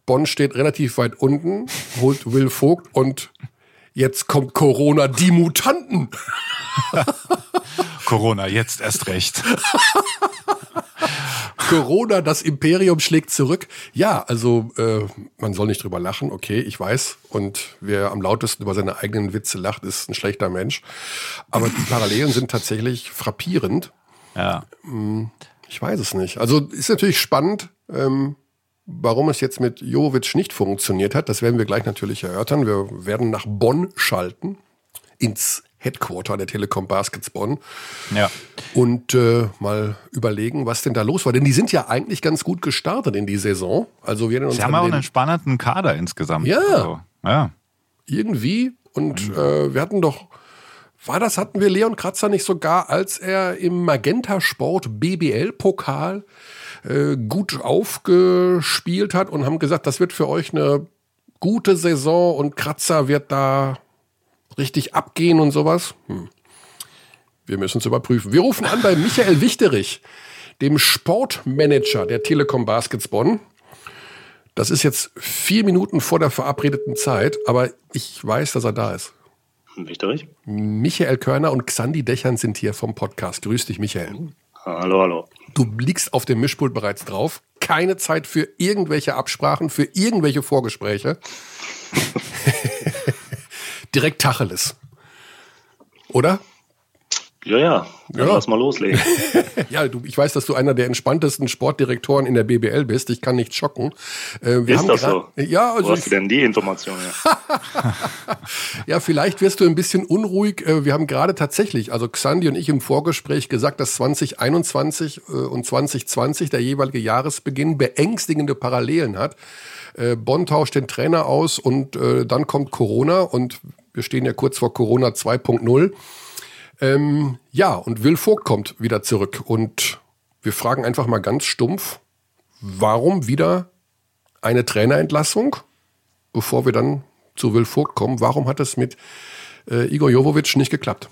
Bonn steht relativ weit unten, holt Will Vogt und jetzt kommt Corona, die Mutanten. [laughs] Corona, jetzt erst recht. Corona, das Imperium schlägt zurück. Ja, also äh, man soll nicht drüber lachen, okay, ich weiß. Und wer am lautesten über seine eigenen Witze lacht, ist ein schlechter Mensch. Aber die Parallelen sind tatsächlich frappierend. Ja. Hm, ich weiß es nicht. Also ist natürlich spannend, ähm, warum es jetzt mit Jovic nicht funktioniert hat. Das werden wir gleich natürlich erörtern. Wir werden nach Bonn schalten, ins Headquarter der Telekom Baskets Bonn. Ja. Und äh, mal überlegen, was denn da los war. Denn die sind ja eigentlich ganz gut gestartet in die Saison. Also wir uns Sie haben auch einen spannenden Kader insgesamt. Ja. Also, ja. Irgendwie. Und äh, wir hatten doch, war das, hatten wir Leon Kratzer nicht sogar, als er im Magenta Sport BBL Pokal äh, gut aufgespielt hat und haben gesagt, das wird für euch eine gute Saison und Kratzer wird da richtig abgehen und sowas? Hm. Wir müssen es überprüfen. Wir rufen an bei Michael Wichterich, dem Sportmanager der Telekom Baskets Bonn. Das ist jetzt vier Minuten vor der verabredeten Zeit, aber ich weiß, dass er da ist. Wichterich? Michael Körner und Xandi Dächern sind hier vom Podcast. Grüß dich, Michael. Hallo, hallo. Du liegst auf dem Mischpult bereits drauf. Keine Zeit für irgendwelche Absprachen, für irgendwelche Vorgespräche. [laughs] Direkt Tacheles. Oder? Ja, ja, ja. lass mal loslegen. [laughs] ja, du, ich weiß, dass du einer der entspanntesten Sportdirektoren in der BBL bist. Ich kann nicht schocken. Äh, wir Ist das so? Ja, also Wo hast du denn die Information? Ja? [laughs] ja, vielleicht wirst du ein bisschen unruhig. Äh, wir haben gerade tatsächlich, also Xandi und ich im Vorgespräch gesagt, dass 2021 äh, und 2020 der jeweilige Jahresbeginn beängstigende Parallelen hat. Äh, Bonn tauscht den Trainer aus und dann kommt Corona und wir stehen ja kurz vor Corona 2.0. Ähm, ja, und Will Vogt kommt wieder zurück. Und wir fragen einfach mal ganz stumpf, warum wieder eine Trainerentlassung, bevor wir dann zu Will Vogt kommen? Warum hat es mit äh, Igor Jovovic nicht geklappt?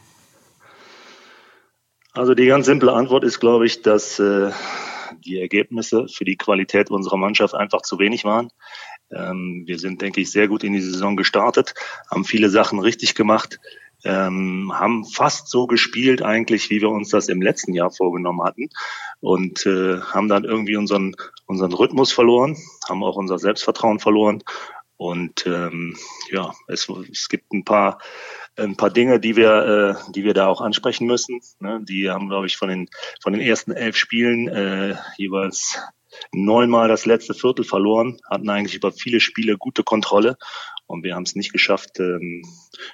Also die ganz simple Antwort ist, glaube ich, dass äh, die Ergebnisse für die Qualität unserer Mannschaft einfach zu wenig waren. Ähm, wir sind, denke ich, sehr gut in die Saison gestartet, haben viele Sachen richtig gemacht ähm, haben fast so gespielt eigentlich, wie wir uns das im letzten Jahr vorgenommen hatten und äh, haben dann irgendwie unseren unseren Rhythmus verloren, haben auch unser Selbstvertrauen verloren und ähm, ja, es, es gibt ein paar ein paar Dinge, die wir, äh, die wir da auch ansprechen müssen. Ne? Die haben, glaube ich, von den von den ersten elf Spielen äh, jeweils neunmal das letzte Viertel verloren, hatten eigentlich über viele Spiele gute Kontrolle und wir haben es nicht geschafft, ähm,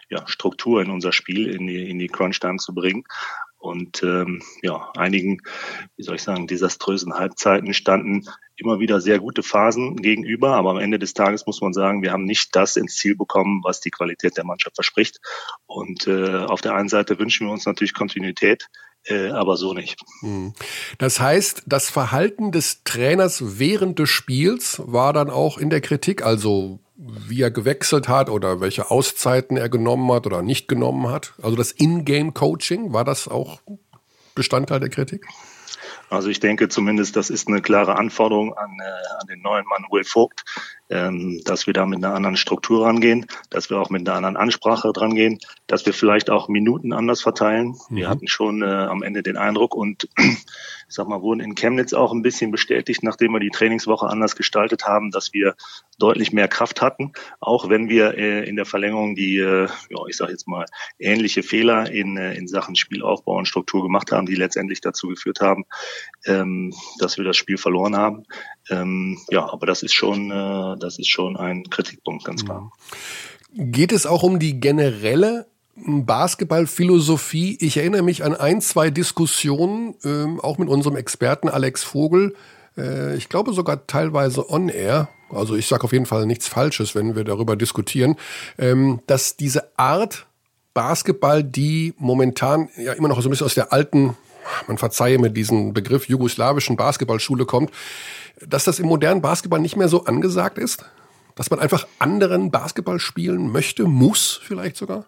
ja, Struktur in unser Spiel, in die, in die Crunch-Time zu bringen. Und ähm, ja, einigen, wie soll ich sagen, desaströsen Halbzeiten standen immer wieder sehr gute Phasen gegenüber. Aber am Ende des Tages muss man sagen, wir haben nicht das ins Ziel bekommen, was die Qualität der Mannschaft verspricht. Und äh, auf der einen Seite wünschen wir uns natürlich Kontinuität, äh, aber so nicht. Hm. Das heißt, das Verhalten des Trainers während des Spiels war dann auch in der Kritik, also wie er gewechselt hat oder welche Auszeiten er genommen hat oder nicht genommen hat? Also das In-Game-Coaching, war das auch Bestandteil der Kritik? Also ich denke zumindest, das ist eine klare Anforderung an, äh, an den neuen Mann Will Vogt, ähm, dass wir da mit einer anderen Struktur rangehen, dass wir auch mit einer anderen Ansprache dran gehen, dass wir vielleicht auch Minuten anders verteilen. Mhm. Wir hatten schon äh, am Ende den Eindruck und ich sag mal, wurden in Chemnitz auch ein bisschen bestätigt, nachdem wir die Trainingswoche anders gestaltet haben, dass wir deutlich mehr Kraft hatten, auch wenn wir äh, in der Verlängerung die, äh, ja, ich sage jetzt mal, ähnliche Fehler in, äh, in Sachen Spielaufbau und Struktur gemacht haben, die letztendlich dazu geführt haben, ähm, dass wir das Spiel verloren haben. Ähm, ja, aber das ist schon, äh, das ist schon ein Kritikpunkt, ganz klar. Geht es auch um die generelle Basketballphilosophie. Ich erinnere mich an ein, zwei Diskussionen, ähm, auch mit unserem Experten Alex Vogel. Äh, ich glaube sogar teilweise on air. Also ich sage auf jeden Fall nichts Falsches, wenn wir darüber diskutieren, ähm, dass diese Art Basketball, die momentan ja immer noch so ein bisschen aus der alten, man verzeihe mir diesen Begriff, jugoslawischen Basketballschule kommt, dass das im modernen Basketball nicht mehr so angesagt ist? Dass man einfach anderen Basketball spielen möchte, muss vielleicht sogar?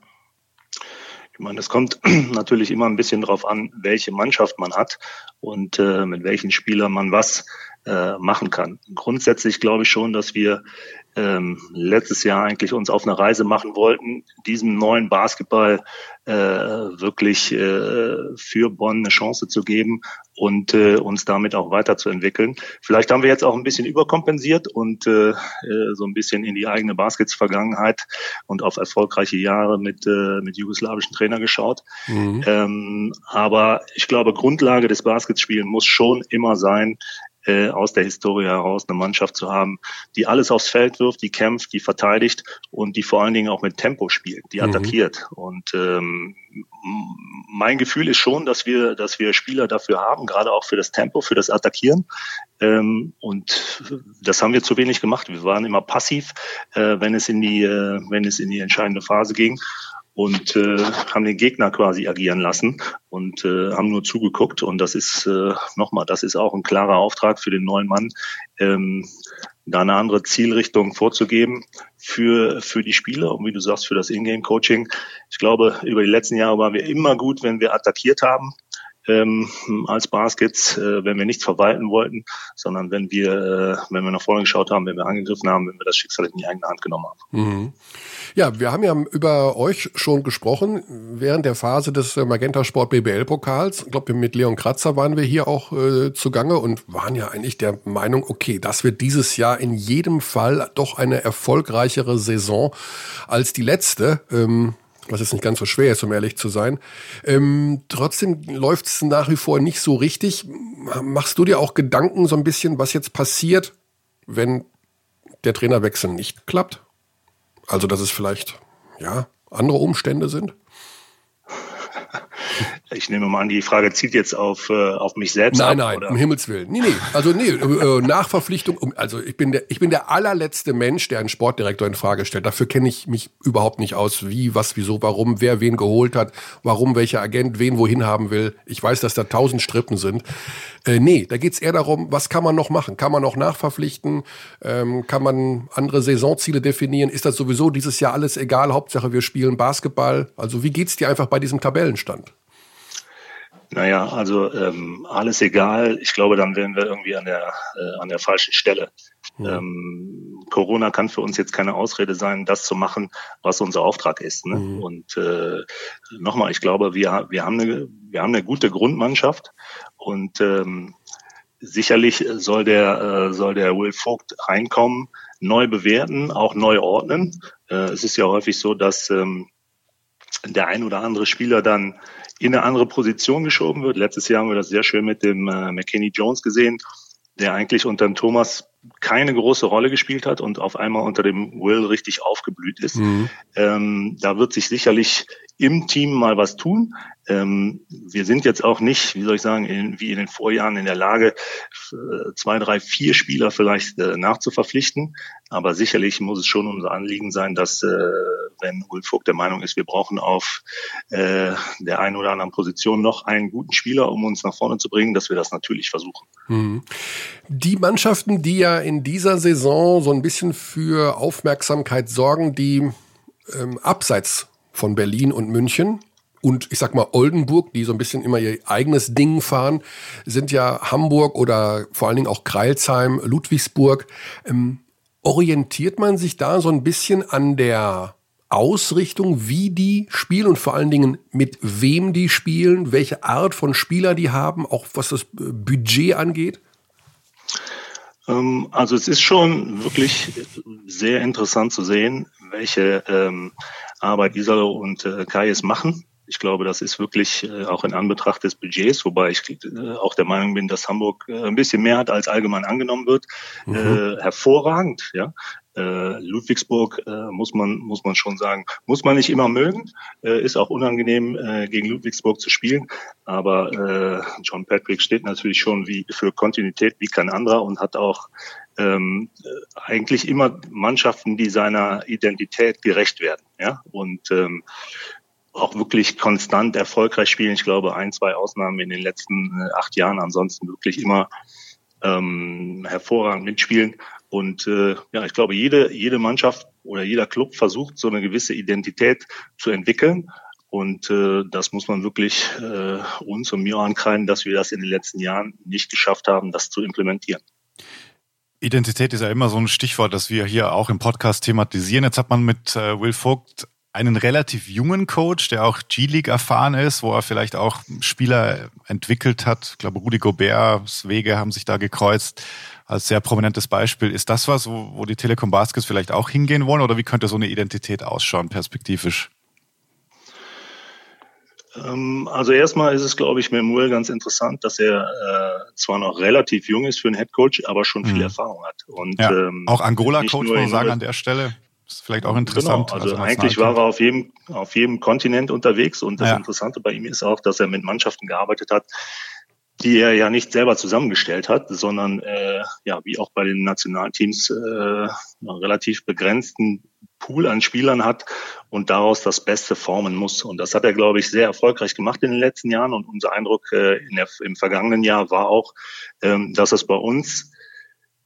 Ich meine, es kommt [clears throat] natürlich immer ein bisschen drauf an, welche Mannschaft man hat und äh, mit welchen Spielern man was äh, machen kann. Grundsätzlich glaube ich schon, dass wir ähm, letztes Jahr eigentlich uns auf eine Reise machen wollten, diesem neuen Basketball äh, wirklich äh, für Bonn eine Chance zu geben und äh, uns damit auch weiterzuentwickeln. Vielleicht haben wir jetzt auch ein bisschen überkompensiert und äh, äh so ein bisschen in die eigene Baskets-Vergangenheit und auf erfolgreiche Jahre mit, äh, mit jugoslawischen Trainer geschaut. Mhm. Ähm, aber ich glaube, Grundlage des Basketspielen muss schon immer sein, äh, aus der Historie heraus eine Mannschaft zu haben, die alles aufs Feld wirft, die kämpft, die verteidigt und die vor allen Dingen auch mit Tempo spielt, die mhm. attackiert. Und ähm, mein Gefühl ist schon, dass wir, dass wir Spieler dafür haben, gerade auch für das Tempo, für das Attackieren. Ähm, und das haben wir zu wenig gemacht. Wir waren immer passiv, äh, wenn es in die, äh, wenn es in die entscheidende Phase ging und äh, haben den Gegner quasi agieren lassen und äh, haben nur zugeguckt. Und das ist äh, nochmal, das ist auch ein klarer Auftrag für den neuen Mann, ähm, da eine andere Zielrichtung vorzugeben für, für die Spieler und wie du sagst, für das Ingame-Coaching. Ich glaube, über die letzten Jahre waren wir immer gut, wenn wir attackiert haben. Ähm, als Baskets, äh, wenn wir nichts verwalten wollten, sondern wenn wir, äh, wenn wir nach vorne geschaut haben, wenn wir angegriffen haben, wenn wir das Schicksal in die eigene Hand genommen haben. Mhm. Ja, wir haben ja über euch schon gesprochen während der Phase des Magenta Sport BBL Pokals. Ich glaube, mit Leon Kratzer waren wir hier auch äh, zugange und waren ja eigentlich der Meinung, okay, das wird dieses Jahr in jedem Fall doch eine erfolgreichere Saison als die letzte. Ähm, was jetzt nicht ganz so schwer ist, um ehrlich zu sein. Ähm, trotzdem läuft es nach wie vor nicht so richtig. Machst du dir auch Gedanken so ein bisschen, was jetzt passiert, wenn der Trainerwechsel nicht klappt? Also, dass es vielleicht, ja, andere Umstände sind? [laughs] Ich nehme mal an, die Frage zieht jetzt auf, äh, auf mich selbst nein, ab. Nein, nein, um Himmels Willen. Nee, nee. Also nee, äh, Nachverpflichtung. Also ich bin, der, ich bin der allerletzte Mensch, der einen Sportdirektor in Frage stellt. Dafür kenne ich mich überhaupt nicht aus. Wie, was, wieso, warum, wer wen geholt hat, warum welcher Agent wen wohin haben will. Ich weiß, dass da tausend Strippen sind. Äh, nee, da geht's eher darum, was kann man noch machen? Kann man noch nachverpflichten? Ähm, kann man andere Saisonziele definieren? Ist das sowieso dieses Jahr alles egal? Hauptsache wir spielen Basketball. Also wie geht's dir einfach bei diesem Tabellenstand? Naja, also ähm, alles egal. Ich glaube, dann wären wir irgendwie an der, äh, an der falschen Stelle. Ja. Ähm, Corona kann für uns jetzt keine Ausrede sein, das zu machen, was unser Auftrag ist. Ne? Mhm. Und äh, nochmal, ich glaube, wir, wir, haben eine, wir haben eine gute Grundmannschaft und ähm, sicherlich soll der, äh, soll der Will Vogt reinkommen, neu bewerten, auch neu ordnen. Äh, es ist ja häufig so, dass ähm, der ein oder andere Spieler dann in eine andere Position geschoben wird. Letztes Jahr haben wir das sehr schön mit dem äh, McKinney Jones gesehen, der eigentlich unter dem Thomas keine große Rolle gespielt hat und auf einmal unter dem Will richtig aufgeblüht ist. Mhm. Ähm, da wird sich sicherlich im Team mal was tun. Ähm, wir sind jetzt auch nicht, wie soll ich sagen, in, wie in den Vorjahren in der Lage, äh, zwei, drei, vier Spieler vielleicht äh, nachzuverpflichten. Aber sicherlich muss es schon unser Anliegen sein, dass äh, wenn Ulf Vogt der Meinung ist, wir brauchen auf der einen oder anderen Position noch einen guten Spieler, um uns nach vorne zu bringen, dass wir das natürlich versuchen. Mhm. Die Mannschaften, die ja in dieser Saison so ein bisschen für Aufmerksamkeit sorgen, die ähm, abseits von Berlin und München und ich sag mal Oldenburg, die so ein bisschen immer ihr eigenes Ding fahren, sind ja Hamburg oder vor allen Dingen auch Kreilsheim, Ludwigsburg. Ähm, orientiert man sich da so ein bisschen an der Ausrichtung, wie die spielen und vor allen Dingen mit wem die spielen, welche Art von Spieler die haben, auch was das Budget angeht? Ähm, also es ist schon wirklich sehr interessant zu sehen, welche ähm, Arbeit Isalo und äh, Kayes machen. Ich glaube, das ist wirklich äh, auch in Anbetracht des Budgets, wobei ich äh, auch der Meinung bin, dass Hamburg äh, ein bisschen mehr hat, als allgemein angenommen wird, mhm. äh, hervorragend. Ja, äh, Ludwigsburg äh, muss man muss man schon sagen, muss man nicht immer mögen, äh, ist auch unangenehm gegen Ludwigsburg zu spielen, aber John Patrick steht natürlich schon wie für Kontinuität wie kein anderer und hat auch ähm, eigentlich immer Mannschaften, die seiner Identität gerecht werden. Ja? Und ähm, auch wirklich konstant erfolgreich spielen. Ich glaube, ein, zwei Ausnahmen in den letzten äh, acht Jahren, ansonsten wirklich immer ähm, hervorragend mitspielen. Und äh, ja, ich glaube, jede, jede Mannschaft oder jeder Club versucht, so eine gewisse Identität zu entwickeln. Und äh, das muss man wirklich äh, uns und mir ankreiden, dass wir das in den letzten Jahren nicht geschafft haben, das zu implementieren. Identität ist ja immer so ein Stichwort, das wir hier auch im Podcast thematisieren. Jetzt hat man mit äh, Will Vogt einen relativ jungen Coach, der auch G-League erfahren ist, wo er vielleicht auch Spieler entwickelt hat. Ich glaube, Rudi Goberts Wege haben sich da gekreuzt als sehr prominentes Beispiel. Ist das was, wo, wo die Telekom Baskets vielleicht auch hingehen wollen oder wie könnte so eine Identität ausschauen, perspektivisch? Ähm, also erstmal ist es, glaube ich, mit Muel ganz interessant, dass er äh, zwar noch relativ jung ist für einen Headcoach, aber schon viel mhm. Erfahrung hat. Und ja, ähm, auch Angola-Coach, muss man sagen, an der Stelle. Ist vielleicht auch interessant. Genau, also, also eigentlich war er auf jedem, auf jedem Kontinent unterwegs und das ja. Interessante bei ihm ist auch, dass er mit Mannschaften gearbeitet hat, die er ja nicht selber zusammengestellt hat, sondern äh, ja, wie auch bei den Nationalteams äh, relativ begrenzten Pool an Spielern hat und daraus das Beste formen muss. Und das hat er, glaube ich, sehr erfolgreich gemacht in den letzten Jahren. Und unser Eindruck äh, der, im vergangenen Jahr war auch, ähm, dass es bei uns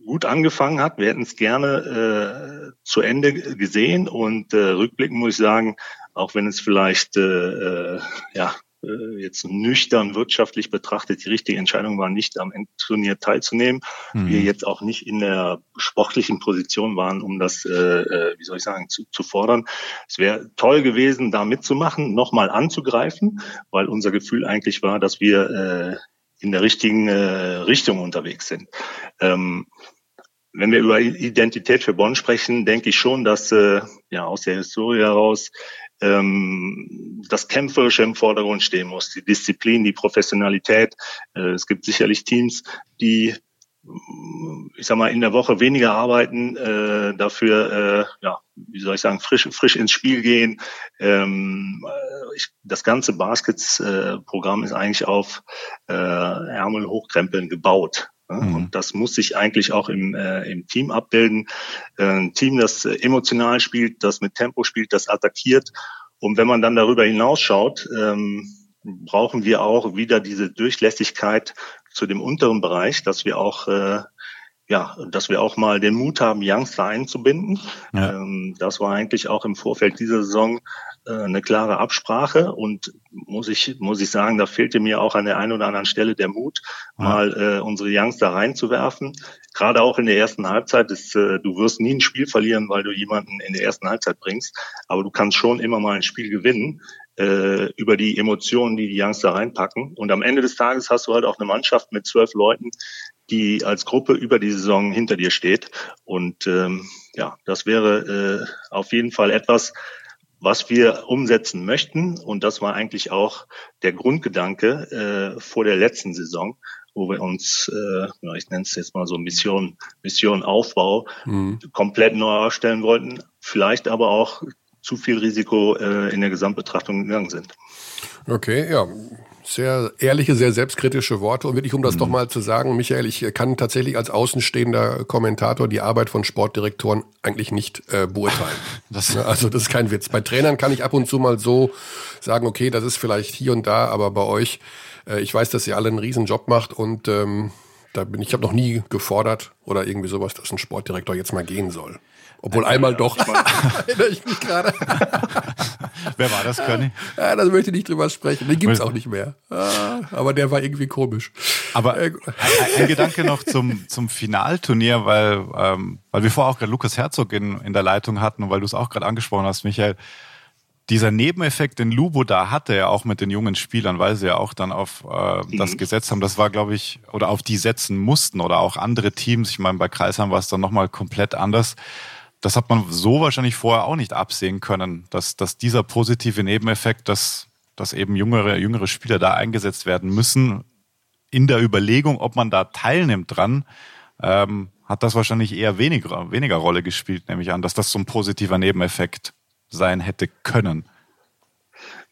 gut angefangen hat. Wir hätten es gerne äh, zu Ende gesehen und äh, rückblickend muss ich sagen, auch wenn es vielleicht äh, äh ja äh, jetzt nüchtern wirtschaftlich betrachtet die richtige Entscheidung war, nicht am Endturnier teilzunehmen. Mhm. Wir jetzt auch nicht in der sportlichen Position waren, um das, äh, äh, wie soll ich sagen, zu, zu fordern. Es wäre toll gewesen, da mitzumachen, nochmal anzugreifen, weil unser Gefühl eigentlich war, dass wir äh, in der richtigen äh, Richtung unterwegs sind. Ähm, wenn wir über Identität für Bonn sprechen, denke ich schon, dass äh, ja aus der Historie heraus ähm, das Kämpferische im Vordergrund stehen muss, die Disziplin, die Professionalität. Äh, es gibt sicherlich Teams, die ich sag mal, in der Woche weniger arbeiten, äh, dafür, äh, ja, wie soll ich sagen, frisch, frisch ins Spiel gehen. Ähm, ich, das ganze Baskets-Programm äh, ist eigentlich auf äh, Ärmel hochkrempeln gebaut. Mhm. Und das muss sich eigentlich auch im, äh, im Team abbilden. Äh, ein Team, das emotional spielt, das mit Tempo spielt, das attackiert. Und wenn man dann darüber hinausschaut, ähm, brauchen wir auch wieder diese Durchlässigkeit zu dem unteren Bereich, dass wir auch äh, ja, dass wir auch mal den Mut haben, Youngster einzubinden. Ja. Ähm, das war eigentlich auch im Vorfeld dieser Saison äh, eine klare Absprache und muss ich muss ich sagen, da fehlte mir auch an der einen oder anderen Stelle der Mut, ja. mal äh, unsere Youngster reinzuwerfen. Gerade auch in der ersten Halbzeit ist, äh, du wirst nie ein Spiel verlieren, weil du jemanden in der ersten Halbzeit bringst, aber du kannst schon immer mal ein Spiel gewinnen äh, über die Emotionen, die die Youngster reinpacken. Und am Ende des Tages hast du halt auch eine Mannschaft mit zwölf Leuten, die als Gruppe über die Saison hinter dir steht. Und ähm, ja, das wäre äh, auf jeden Fall etwas, was wir umsetzen möchten. Und das war eigentlich auch der Grundgedanke äh, vor der letzten Saison, wo wir uns, äh, ich nenne es jetzt mal so Mission, Mission Aufbau, mhm. komplett neu ausstellen wollten. Vielleicht aber auch zu viel Risiko äh, in der Gesamtbetrachtung gegangen sind. Okay, ja. Sehr ehrliche, sehr selbstkritische Worte. Und wirklich, um das mhm. doch mal zu sagen, Michael, ich kann tatsächlich als außenstehender Kommentator die Arbeit von Sportdirektoren eigentlich nicht äh, beurteilen. [laughs] das also das ist kein Witz. Bei Trainern kann ich ab und zu mal so sagen, okay, das ist vielleicht hier und da, aber bei euch, äh, ich weiß, dass ihr alle einen riesen Job macht und ähm, da bin ich, ich habe noch nie gefordert oder irgendwie sowas, dass ein Sportdirektor jetzt mal gehen soll. Obwohl einmal ja, doch. [laughs] Erinnere ich mich gerade. [laughs] Wer war das, Conny? Ja, da möchte ich nicht drüber sprechen. Den gibt's auch nicht mehr. Ah, aber der war irgendwie komisch. Aber äh, ein, ein Gedanke noch zum, zum Finalturnier, weil, ähm, weil wir vorher auch gerade Lukas Herzog in, in der Leitung hatten und weil du es auch gerade angesprochen hast, Michael. Dieser Nebeneffekt, den Lubo da hatte, ja auch mit den jungen Spielern, weil sie ja auch dann auf äh, mhm. das gesetzt haben, das war, glaube ich, oder auf die setzen mussten oder auch andere Teams. Ich meine, bei Kreisheim war es dann nochmal komplett anders das hat man so wahrscheinlich vorher auch nicht absehen können, dass, dass dieser positive Nebeneffekt, dass, dass eben jüngere, jüngere Spieler da eingesetzt werden müssen, in der Überlegung, ob man da teilnimmt dran, ähm, hat das wahrscheinlich eher weniger, weniger Rolle gespielt, nämlich an, dass das so ein positiver Nebeneffekt sein hätte können.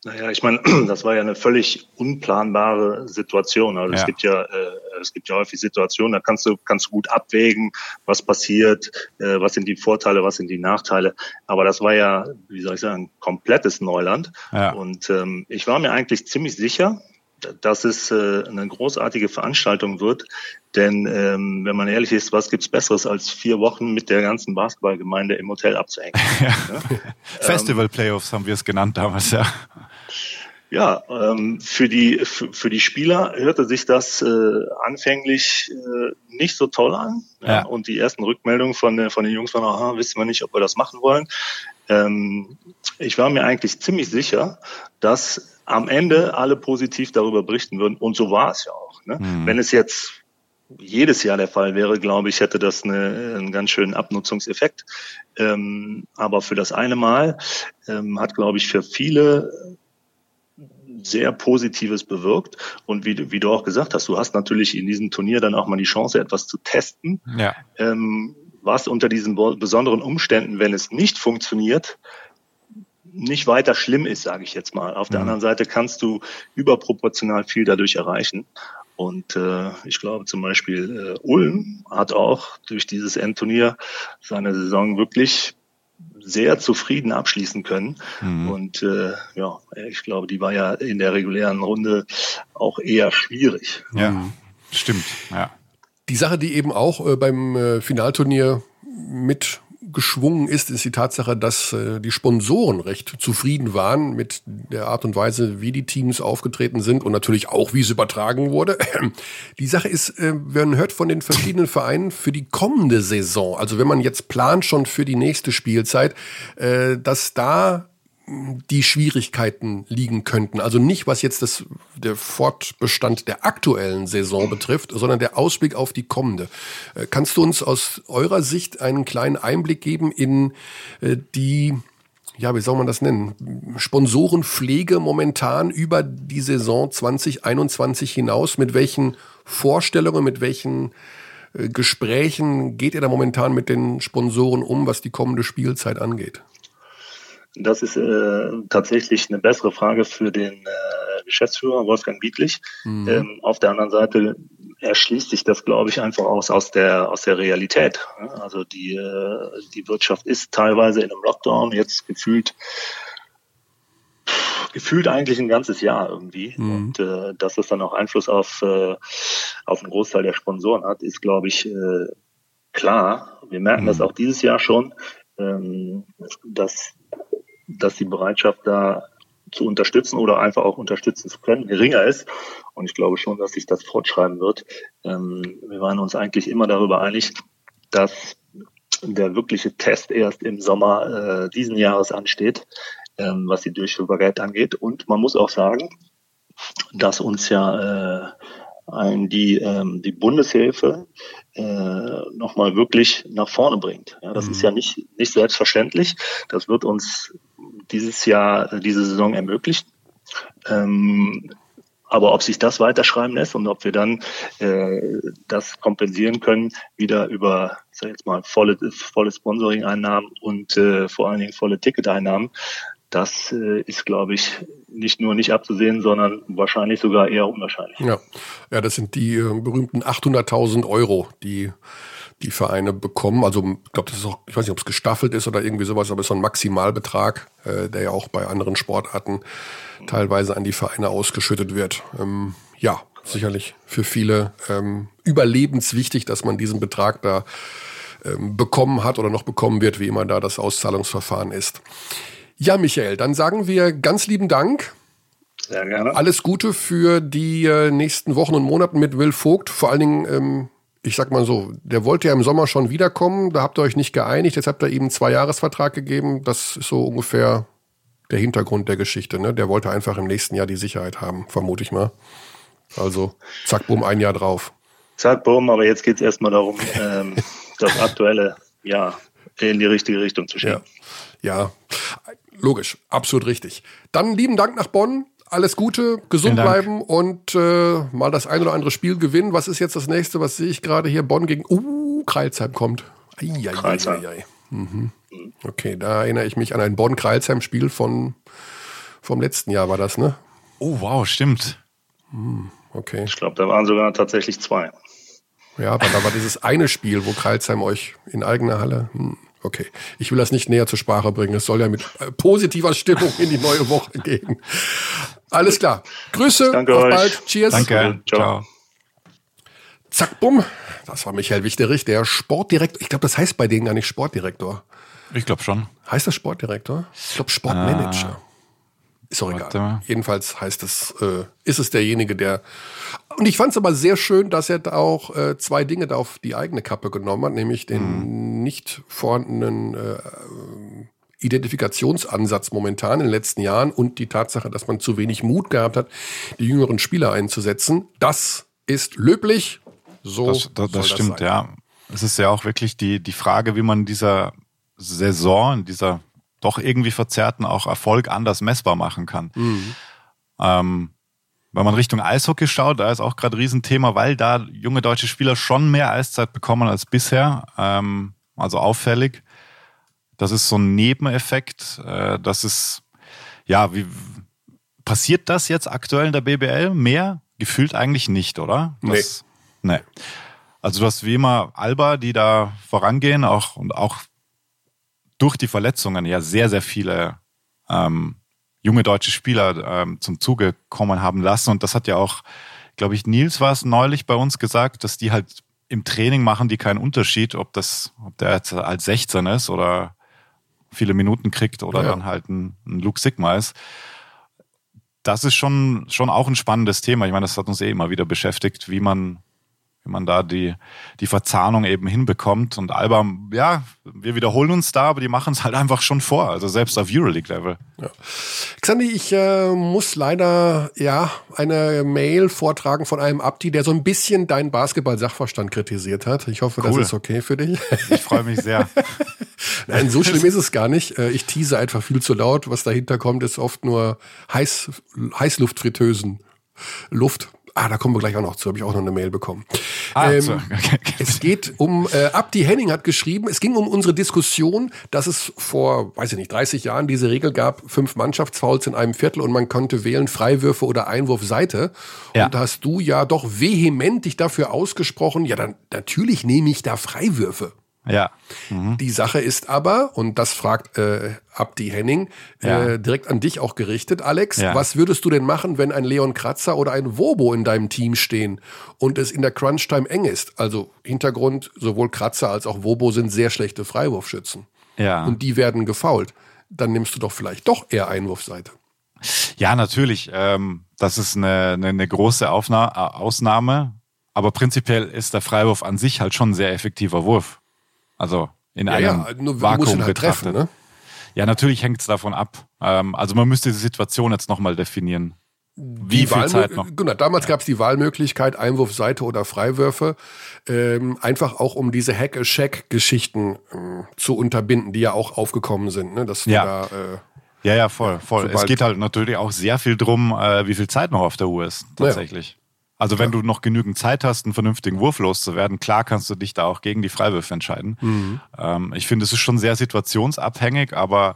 Naja, ich meine, [clears throat] das war ja eine völlig unplanbare Situation. Also ja. es gibt ja, äh, es gibt ja häufig Situationen, da kannst du, kannst du gut abwägen, was passiert, äh, was sind die Vorteile, was sind die Nachteile. Aber das war ja, wie soll ich sagen, komplettes Neuland. Ja. Und ähm, ich war mir eigentlich ziemlich sicher, dass es äh, eine großartige Veranstaltung wird. Denn ähm, wenn man ehrlich ist, was gibt's Besseres als vier Wochen mit der ganzen Basketballgemeinde im Hotel abzuhängen? Ja. [laughs] Ja? Festival Playoffs haben wir es genannt damals, ja. Ja, ähm, für die für, für die Spieler hörte sich das äh, anfänglich äh, nicht so toll an. Ja. ja. Und die ersten Rückmeldungen von, äh, von den Jungs waren, aha, wissen wir nicht, ob wir das machen wollen. Ähm, ich war mir eigentlich ziemlich sicher, dass am Ende alle positiv darüber berichten würden. Und so war es ja auch. Ne? Mhm. Wenn es jetzt jedes Jahr der Fall wäre, glaube ich, hätte das eine, einen ganz schönen Abnutzungseffekt. Ähm, aber für das eine Mal ähm, hat, glaube ich, für viele sehr Positives bewirkt. Und wie, wie du auch gesagt hast, du hast natürlich in diesem Turnier dann auch mal die Chance, etwas zu testen. Ja. Ähm, was unter diesen besonderen Umständen, wenn es nicht funktioniert, nicht weiter schlimm ist, sage ich jetzt mal. Auf der mhm. anderen Seite kannst du überproportional viel dadurch erreichen. Und äh, ich glaube zum Beispiel äh, Ulm hat auch durch dieses Endturnier seine Saison wirklich sehr zufrieden abschließen können. Mhm. Und äh, ja, ich glaube, die war ja in der regulären Runde auch eher schwierig. Ja, mhm. stimmt. Ja. Die Sache, die eben auch äh, beim äh, Finalturnier mit umgeschwungen ist, ist die Tatsache, dass äh, die Sponsoren recht zufrieden waren mit der Art und Weise, wie die Teams aufgetreten sind und natürlich auch, wie es übertragen wurde. [clears throat] Die Sache ist, äh, man hört von den verschiedenen Vereinen für die kommende Saison, also wenn man jetzt plant schon für die nächste Spielzeit, äh, dass da die Schwierigkeiten liegen könnten. Also nicht, was jetzt das, der Fortbestand der aktuellen Saison betrifft, sondern der Ausblick auf die kommende. Äh, kannst du uns aus eurer Sicht einen kleinen Einblick geben in äh, die, ja, wie soll man das nennen, Sponsorenpflege momentan über die Saison 2021 hinaus? Mit welchen Vorstellungen, mit welchen äh, Gesprächen geht ihr da momentan mit den Sponsoren um, was die kommende Spielzeit angeht? Das ist äh, tatsächlich eine bessere Frage für den äh, Geschäftsführer Wolfgang Biedlich. Mhm. Ähm, auf der anderen Seite erschließt sich das, glaube ich, einfach aus, aus, der, aus der Realität. Also die, äh, die Wirtschaft ist teilweise in einem Lockdown, jetzt gefühlt gefühlt eigentlich ein ganzes Jahr irgendwie. Mhm. Und äh, dass es dann auch Einfluss auf, äh, auf einen Großteil der Sponsoren hat, ist, glaube ich, äh, klar. Wir merken mhm. das auch dieses Jahr schon, ähm, dass dass die Bereitschaft da zu unterstützen oder einfach auch unterstützen zu können geringer ist. Und ich glaube schon, dass sich das fortschreiben wird. Ähm, wir waren uns eigentlich immer darüber einig, dass der wirkliche Test erst im Sommer äh, diesen Jahres ansteht, ähm, was die Durchführbarkeit angeht. Und man muss auch sagen, dass uns ja äh, ein, die, ähm, die Bundeshilfe äh, nochmal wirklich nach vorne bringt. Ja, das mhm. ist ja nicht, nicht selbstverständlich. Das wird uns dieses Jahr, äh, diese Saison ermöglicht. Ähm, aber ob sich das weiterschreiben lässt und ob wir dann äh, das kompensieren können, wieder über, sag jetzt mal, volle, volle Sponsoring-Einnahmen und äh, vor allen Dingen volle Ticket-Einnahmen, das äh, ist, glaube ich, nicht nur nicht abzusehen, sondern wahrscheinlich sogar eher unwahrscheinlich. Ja, ja das sind die äh, berühmten 800.000 Euro, die die Vereine bekommen. Also ich glaube, das ist auch, ich weiß nicht, ob es gestaffelt ist oder irgendwie sowas, aber es ist so ein Maximalbetrag, äh, der ja auch bei anderen Sportarten teilweise an die Vereine ausgeschüttet wird. Ähm, ja, sicherlich für viele ähm, überlebenswichtig, dass man diesen Betrag da ähm, bekommen hat oder noch bekommen wird, wie immer da das Auszahlungsverfahren ist. Ja, Michael, dann sagen wir ganz lieben Dank. Sehr gerne. Alles Gute für die äh, nächsten Wochen und Monate mit Will Vogt. Vor allen Dingen, ähm, ich sag mal so, der wollte ja im Sommer schon wiederkommen. Da habt ihr euch nicht geeinigt. Jetzt habt ihr ihm einen Zweijahresvertrag gegeben. Das ist so ungefähr der Hintergrund der Geschichte. Ne? Der wollte einfach im nächsten Jahr die Sicherheit haben, vermute ich mal. Also, zack, bumm, ein Jahr drauf. Zack, bumm, aber jetzt geht es erstmal darum, ähm, [laughs] das aktuelle Jahr in die richtige Richtung zu schieben. Ja. ja, Logisch, absolut richtig. Dann lieben Dank nach Bonn. Alles Gute, gesund bleiben und äh, mal das ein oder andere Spiel gewinnen. Was ist jetzt das nächste? Was sehe ich gerade hier? Bonn gegen uh, Kreilsheim kommt. Eieieiei. Kreilsheim. Mhm. Okay, da erinnere ich mich an ein Bonn-Kreilsheim-Spiel von vom letzten Jahr war das, ne? Oh wow, stimmt. Hm, okay. Ich glaube, da waren sogar tatsächlich zwei. Ja, aber da war dieses eine Spiel, wo Kreilsheim euch in eigener Halle. Hm. Okay, ich will das nicht näher zur Sprache bringen. Es soll ja mit äh, positiver Stimmung in die neue Woche gehen. Alles klar. Grüße, Danke auf euch. bald. Cheers. Danke. Ciao. Zack, bumm. Das war Michael Wichterich, der Sportdirektor. Ich glaube, das heißt bei denen gar nicht Sportdirektor. Ich glaube schon. Heißt das Sportdirektor? Ich glaube Sportmanager. Ah. Ist auch egal. Jedenfalls heißt es, äh, ist es derjenige, der. Und ich fand es aber sehr schön, dass er da auch äh, zwei Dinge da auf die eigene Kappe genommen hat, nämlich den mhm. nicht vorhandenen äh, Identifikationsansatz momentan in den letzten Jahren und die Tatsache, dass man zu wenig Mut gehabt hat, die jüngeren Spieler einzusetzen. Das ist löblich. So das, das, das stimmt, sein. ja. Es ist ja auch wirklich die, die Frage, wie man dieser Saison, in dieser doch irgendwie verzerrten auch Erfolg anders messbar machen kann. Mhm. Ähm, wenn man Richtung Eishockey schaut, da ist auch gerade ein Riesenthema, weil da junge deutsche Spieler schon mehr Eiszeit bekommen als bisher. Ähm, also auffällig. Das ist so ein Nebeneffekt. Äh, das ist, ja, wie passiert das jetzt aktuell in der BBL? Mehr? Gefühlt eigentlich nicht, oder? Das, nee. nee. Also du hast wie immer Alba, die da vorangehen, auch und auch durch die Verletzungen ja sehr, sehr viele ähm, junge deutsche Spieler ähm, zum Zuge kommen haben lassen. Und das hat ja auch, glaube ich, Nils war es neulich bei uns gesagt, dass die halt im Training machen die keinen Unterschied, ob das, ob der jetzt als 16 ist oder viele Minuten kriegt oder ja. dann halt ein, ein Luke Sigma ist. Das ist schon, schon auch ein spannendes Thema. Ich meine, das hat uns eh immer wieder beschäftigt, wie man wie man da die, die Verzahnung eben hinbekommt. Und Alba, ja, wir wiederholen uns da, aber die machen es halt einfach schon vor, also selbst auf Euroleague-Level. Ja. Xandi, ich äh, muss leider ja eine Mail vortragen von einem Abdi, der so ein bisschen deinen Basketball-Sachverstand kritisiert hat. Ich hoffe, cool. das ist okay für dich. Ich freue mich sehr. [laughs] Nein, so schlimm ist es gar nicht. Äh, ich tease einfach viel zu laut. Was dahinter kommt, ist oft nur Heiß, Heißluftfritteusen. Luft. Ah, da kommen wir gleich auch noch zu, habe ich auch noch eine Mail bekommen. Ah, ähm, so. [laughs] okay. Es geht um, äh, Abdi Henning hat geschrieben, es ging um unsere Diskussion, dass es vor, weiß ich nicht, 30 Jahren diese Regel gab, fünf Mannschaftsfouls in einem Viertel und man konnte wählen Freiwürfe oder Einwurfseite. Ja. Und da hast du ja doch vehement dich dafür ausgesprochen, ja dann natürlich nehme ich da Freiwürfe. Ja. Mhm. Die Sache ist aber, und das fragt äh, Abdi Henning, äh, ja. äh, direkt an dich auch gerichtet, Alex, ja. was würdest du denn machen, wenn ein Leon Kratzer oder ein Wobo in deinem Team stehen und es in der Crunch-Time eng ist? Also Hintergrund, sowohl Kratzer als auch Wobo sind sehr schlechte Freiwurfschützen. Ja. Und die werden gefault. Dann nimmst du doch vielleicht doch eher Einwurfseite. Ja, natürlich. Ähm, das ist eine, eine, eine große Aufna Ausnahme. Aber prinzipiell ist der Freiwurf an sich halt schon ein sehr effektiver Wurf. Also in ja, einem ja, nur, Vakuum halt betrachtet. Treffen, ne? Ja, natürlich hängt es davon ab. Ähm, also man müsste die Situation jetzt nochmal definieren. Wie die viel Zeit noch? Genau, damals ja. gab es die Wahlmöglichkeit, Einwurf, Seite oder Freiwürfe, ähm, einfach auch um diese Hack-a-Shack-Geschichten äh, zu unterbinden, die ja auch aufgekommen sind. Ne? Dass ja. Da, äh, ja, ja, voll, voll. Es geht halt natürlich auch sehr viel drum, äh, wie viel Zeit noch auf der Uhr ist, tatsächlich. Also wenn ja. du noch genügend Zeit hast, einen vernünftigen Wurf loszuwerden, klar kannst du dich da auch gegen die Freiwürfe entscheiden. Mhm. Ähm, ich finde, es ist schon sehr situationsabhängig, aber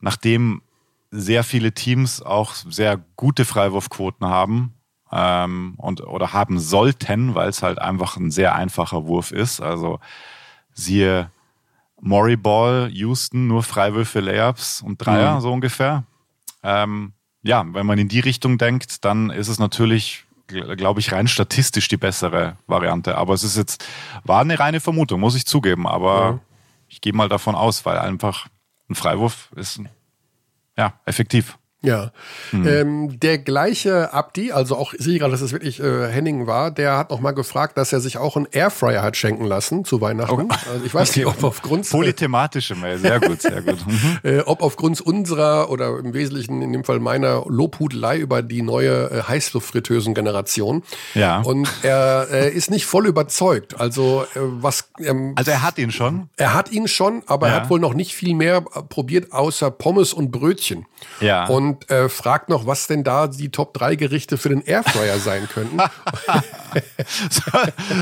nachdem sehr viele Teams auch sehr gute Freiwurfquoten haben ähm, und oder haben sollten, weil es halt einfach ein sehr einfacher Wurf ist. Also siehe Murray Ball, Houston, nur Freiwürfe, Layups und Dreier, mhm. so ungefähr. Ähm, ja, wenn man in die Richtung denkt, dann ist es natürlich glaube ich, rein statistisch die bessere Variante. Aber es ist jetzt, war eine reine Vermutung, muss ich zugeben. Aber ja. ich gehe mal davon aus, weil einfach ein Freiwurf ist ja effektiv. Ja. Mhm. Ähm, der gleiche Abdi, also auch, ich sehe gerade, dass es wirklich äh, Henning war, der hat noch mal gefragt, dass er sich auch einen Airfryer hat schenken lassen zu Weihnachten. Oh. Also ich weiß okay. nicht, ob aufgrund... Polythematische Mail, sehr gut, sehr gut. [laughs] Mhm. äh, ob aufgrund unserer oder im Wesentlichen in dem Fall meiner Lobhudelei über die neue äh, Heißluftfritteusen-Generation. Ja. Und er äh, ist nicht voll überzeugt. Also äh, was... Ähm, also er hat ihn schon? Er hat ihn schon, aber ja. er hat wohl noch nicht viel mehr probiert, außer Pommes und Brötchen. Ja. Und und äh, fragt noch, was denn da die Top 3 Gerichte für den Airfryer sein könnten. [laughs]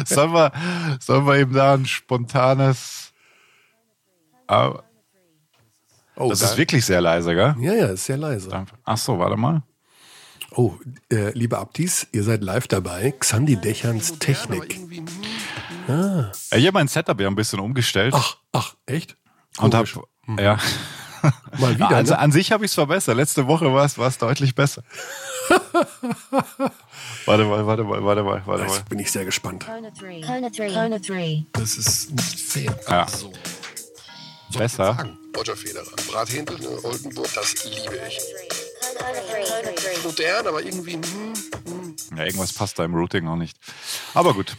sollen, wir, sollen wir ihm da ein spontanes. Oh, oh das geil. ist wirklich sehr leise, gell? Ja, ja, ist sehr leise. Ach so, warte mal. Oh, äh, liebe Abtis, ihr seid live dabei. Xandi Dächerns Technik. Ah. Ich habe mein Setup ja ein bisschen umgestellt. Ach, ach, echt? Und hab, hm. ja, [laughs] Mal wieder. Also ne? an sich habe ich es verbessert. Letzte Woche war es deutlich besser. [laughs] warte mal, warte mal, warte mal, warte mal. bin ich sehr gespannt. Das ist nicht fair. Ja. So. Besser. Roger Federer. Brathändel, ne, Oldenburg, das liebe ich. Modern, aber irgendwie. Hm, hm. Ja, irgendwas passt da im Routing auch nicht. Aber gut.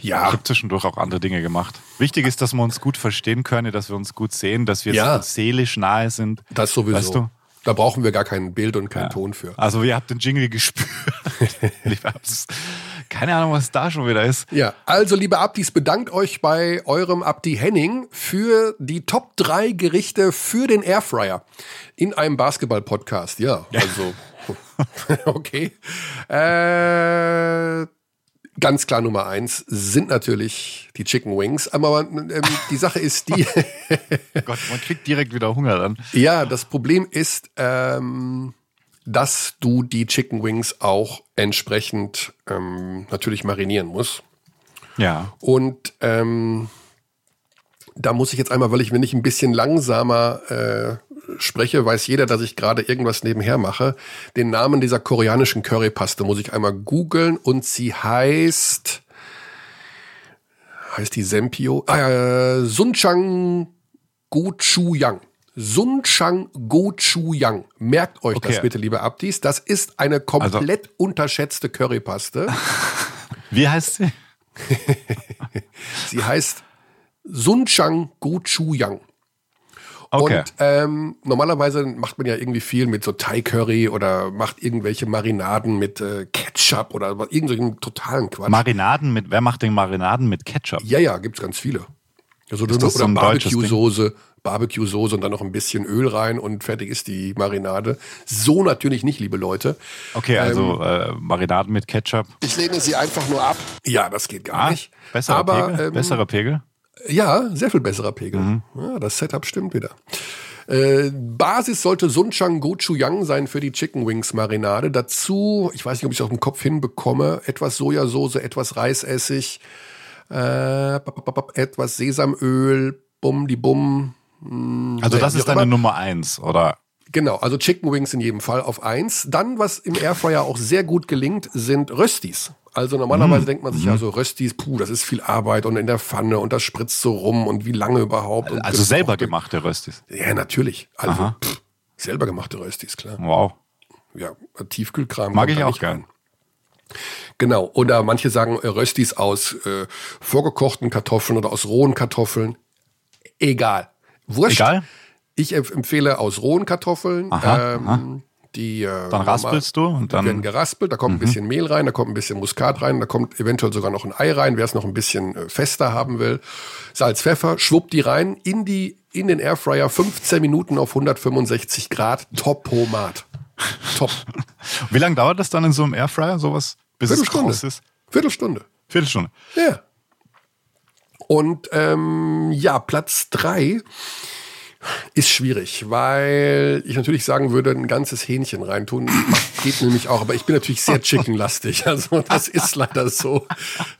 Ja. Ich habe zwischendurch auch andere Dinge gemacht. Wichtig ist, dass wir uns gut verstehen können, dass wir uns gut sehen, dass wir ja. seelisch nahe sind. Das sowieso. Weißt du? Da brauchen wir gar kein Bild und keinen ja. Ton für. Also ihr habt den Jingle gespürt. [laughs] Keine Ahnung, was da schon wieder ist. Ja, also liebe Abdis, bedankt euch bei eurem Abdi Henning für die Top 3 Gerichte für den Airfryer in einem Basketball-Podcast. Ja, also [laughs] okay. Äh, Ganz klar Nummer eins sind natürlich die Chicken Wings. Aber ähm, die Sache ist die. [laughs] Gott, man kriegt direkt wieder Hunger dann. Ja, das Problem ist, ähm, dass du die Chicken Wings auch entsprechend ähm, natürlich marinieren musst. Ja. Und ähm, da muss ich jetzt einmal, weil ich, wenn ich ein bisschen langsamer äh, spreche, weiß jeder, dass ich gerade irgendwas nebenher mache. Den Namen dieser koreanischen Currypaste muss ich einmal googeln und sie heißt heißt die Sempio? Äh, Sunchang Gochujang. Sunchang Gochujang. Merkt euch Okay. das bitte, liebe Abdis. Das ist eine komplett unterschätzte Currypaste. [laughs] Wie heißt sie? [laughs] Sie heißt Sunchang Gochujang. Okay. Und ähm, normalerweise macht man ja irgendwie viel mit so Thai Curry oder macht irgendwelche Marinaden mit äh, Ketchup oder irgendwelchen totalen Quatsch. Marinaden mit, wer macht denn Marinaden mit Ketchup? ja, ja, gibt's ganz viele. Also Ist das oder so ein deutsches Ding? Barbecue-Soße, Barbecue-Soße und dann noch ein bisschen Öl rein und fertig ist die Marinade. So natürlich nicht, liebe Leute. Okay, also Ähm, äh, Marinaden mit Ketchup. Ich lehne sie einfach nur ab. Ja, das geht gar Ah, nicht. besserer Aber Pegel? ähm, besserer Pegel? Ja, sehr viel besserer Pegel. Mhm. Ja, das Setup stimmt wieder. Äh, Basis sollte Sunchang Gochujang sein für die Chicken Wings Marinade. Dazu, ich weiß nicht, ob ich es auf dem Kopf hinbekomme, etwas Sojasauce, etwas Reisessig, äh, etwas Sesamöl, bum die bum. Also das ist deine. Nummer eins, oder? Genau, also Chicken Wings in jedem Fall auf eins. Dann, was im Airfryer auch sehr gut gelingt, sind Röstis. Also normalerweise Mm. denkt man sich ja so, Röstis, puh, das ist viel Arbeit und in der Pfanne und das spritzt so rum und wie lange überhaupt. Also das selber gemachte Röstis. Ja, natürlich. Also pff, selber gemachte Röstis, klar. Wow. Ja, Tiefkühlkram. Mag ich auch gern. rein. Genau. Oder manche sagen äh, Röstis aus äh, vorgekochten Kartoffeln oder aus rohen Kartoffeln. Egal. Wurscht. Egal? Ich empf- empfehle aus rohen Kartoffeln. Aha, ähm, Die, äh, Dann raspelst du und werden dann. Mhm. geraspelt, da kommt ein bisschen Mehl rein, da kommt ein bisschen Muskat rein, da kommt eventuell sogar noch ein Ei rein, wer es noch ein bisschen äh, fester haben will. Salz, Pfeffer, schwuppt die rein in die in den Airfryer 15 Minuten auf 165 Grad, top Pomat. [laughs] Top. Wie lange dauert das dann in so einem Airfryer, sowas, bis es Viertelstunde. raus ist? Viertelstunde. Viertelstunde. Ja. Und ähm, ja, Platz drei ist schwierig, weil ich natürlich sagen würde, ein ganzes Hähnchen reintun. [laughs] Geht nämlich auch, aber ich bin natürlich sehr chickenlastig. [laughs] Also das ist leider so.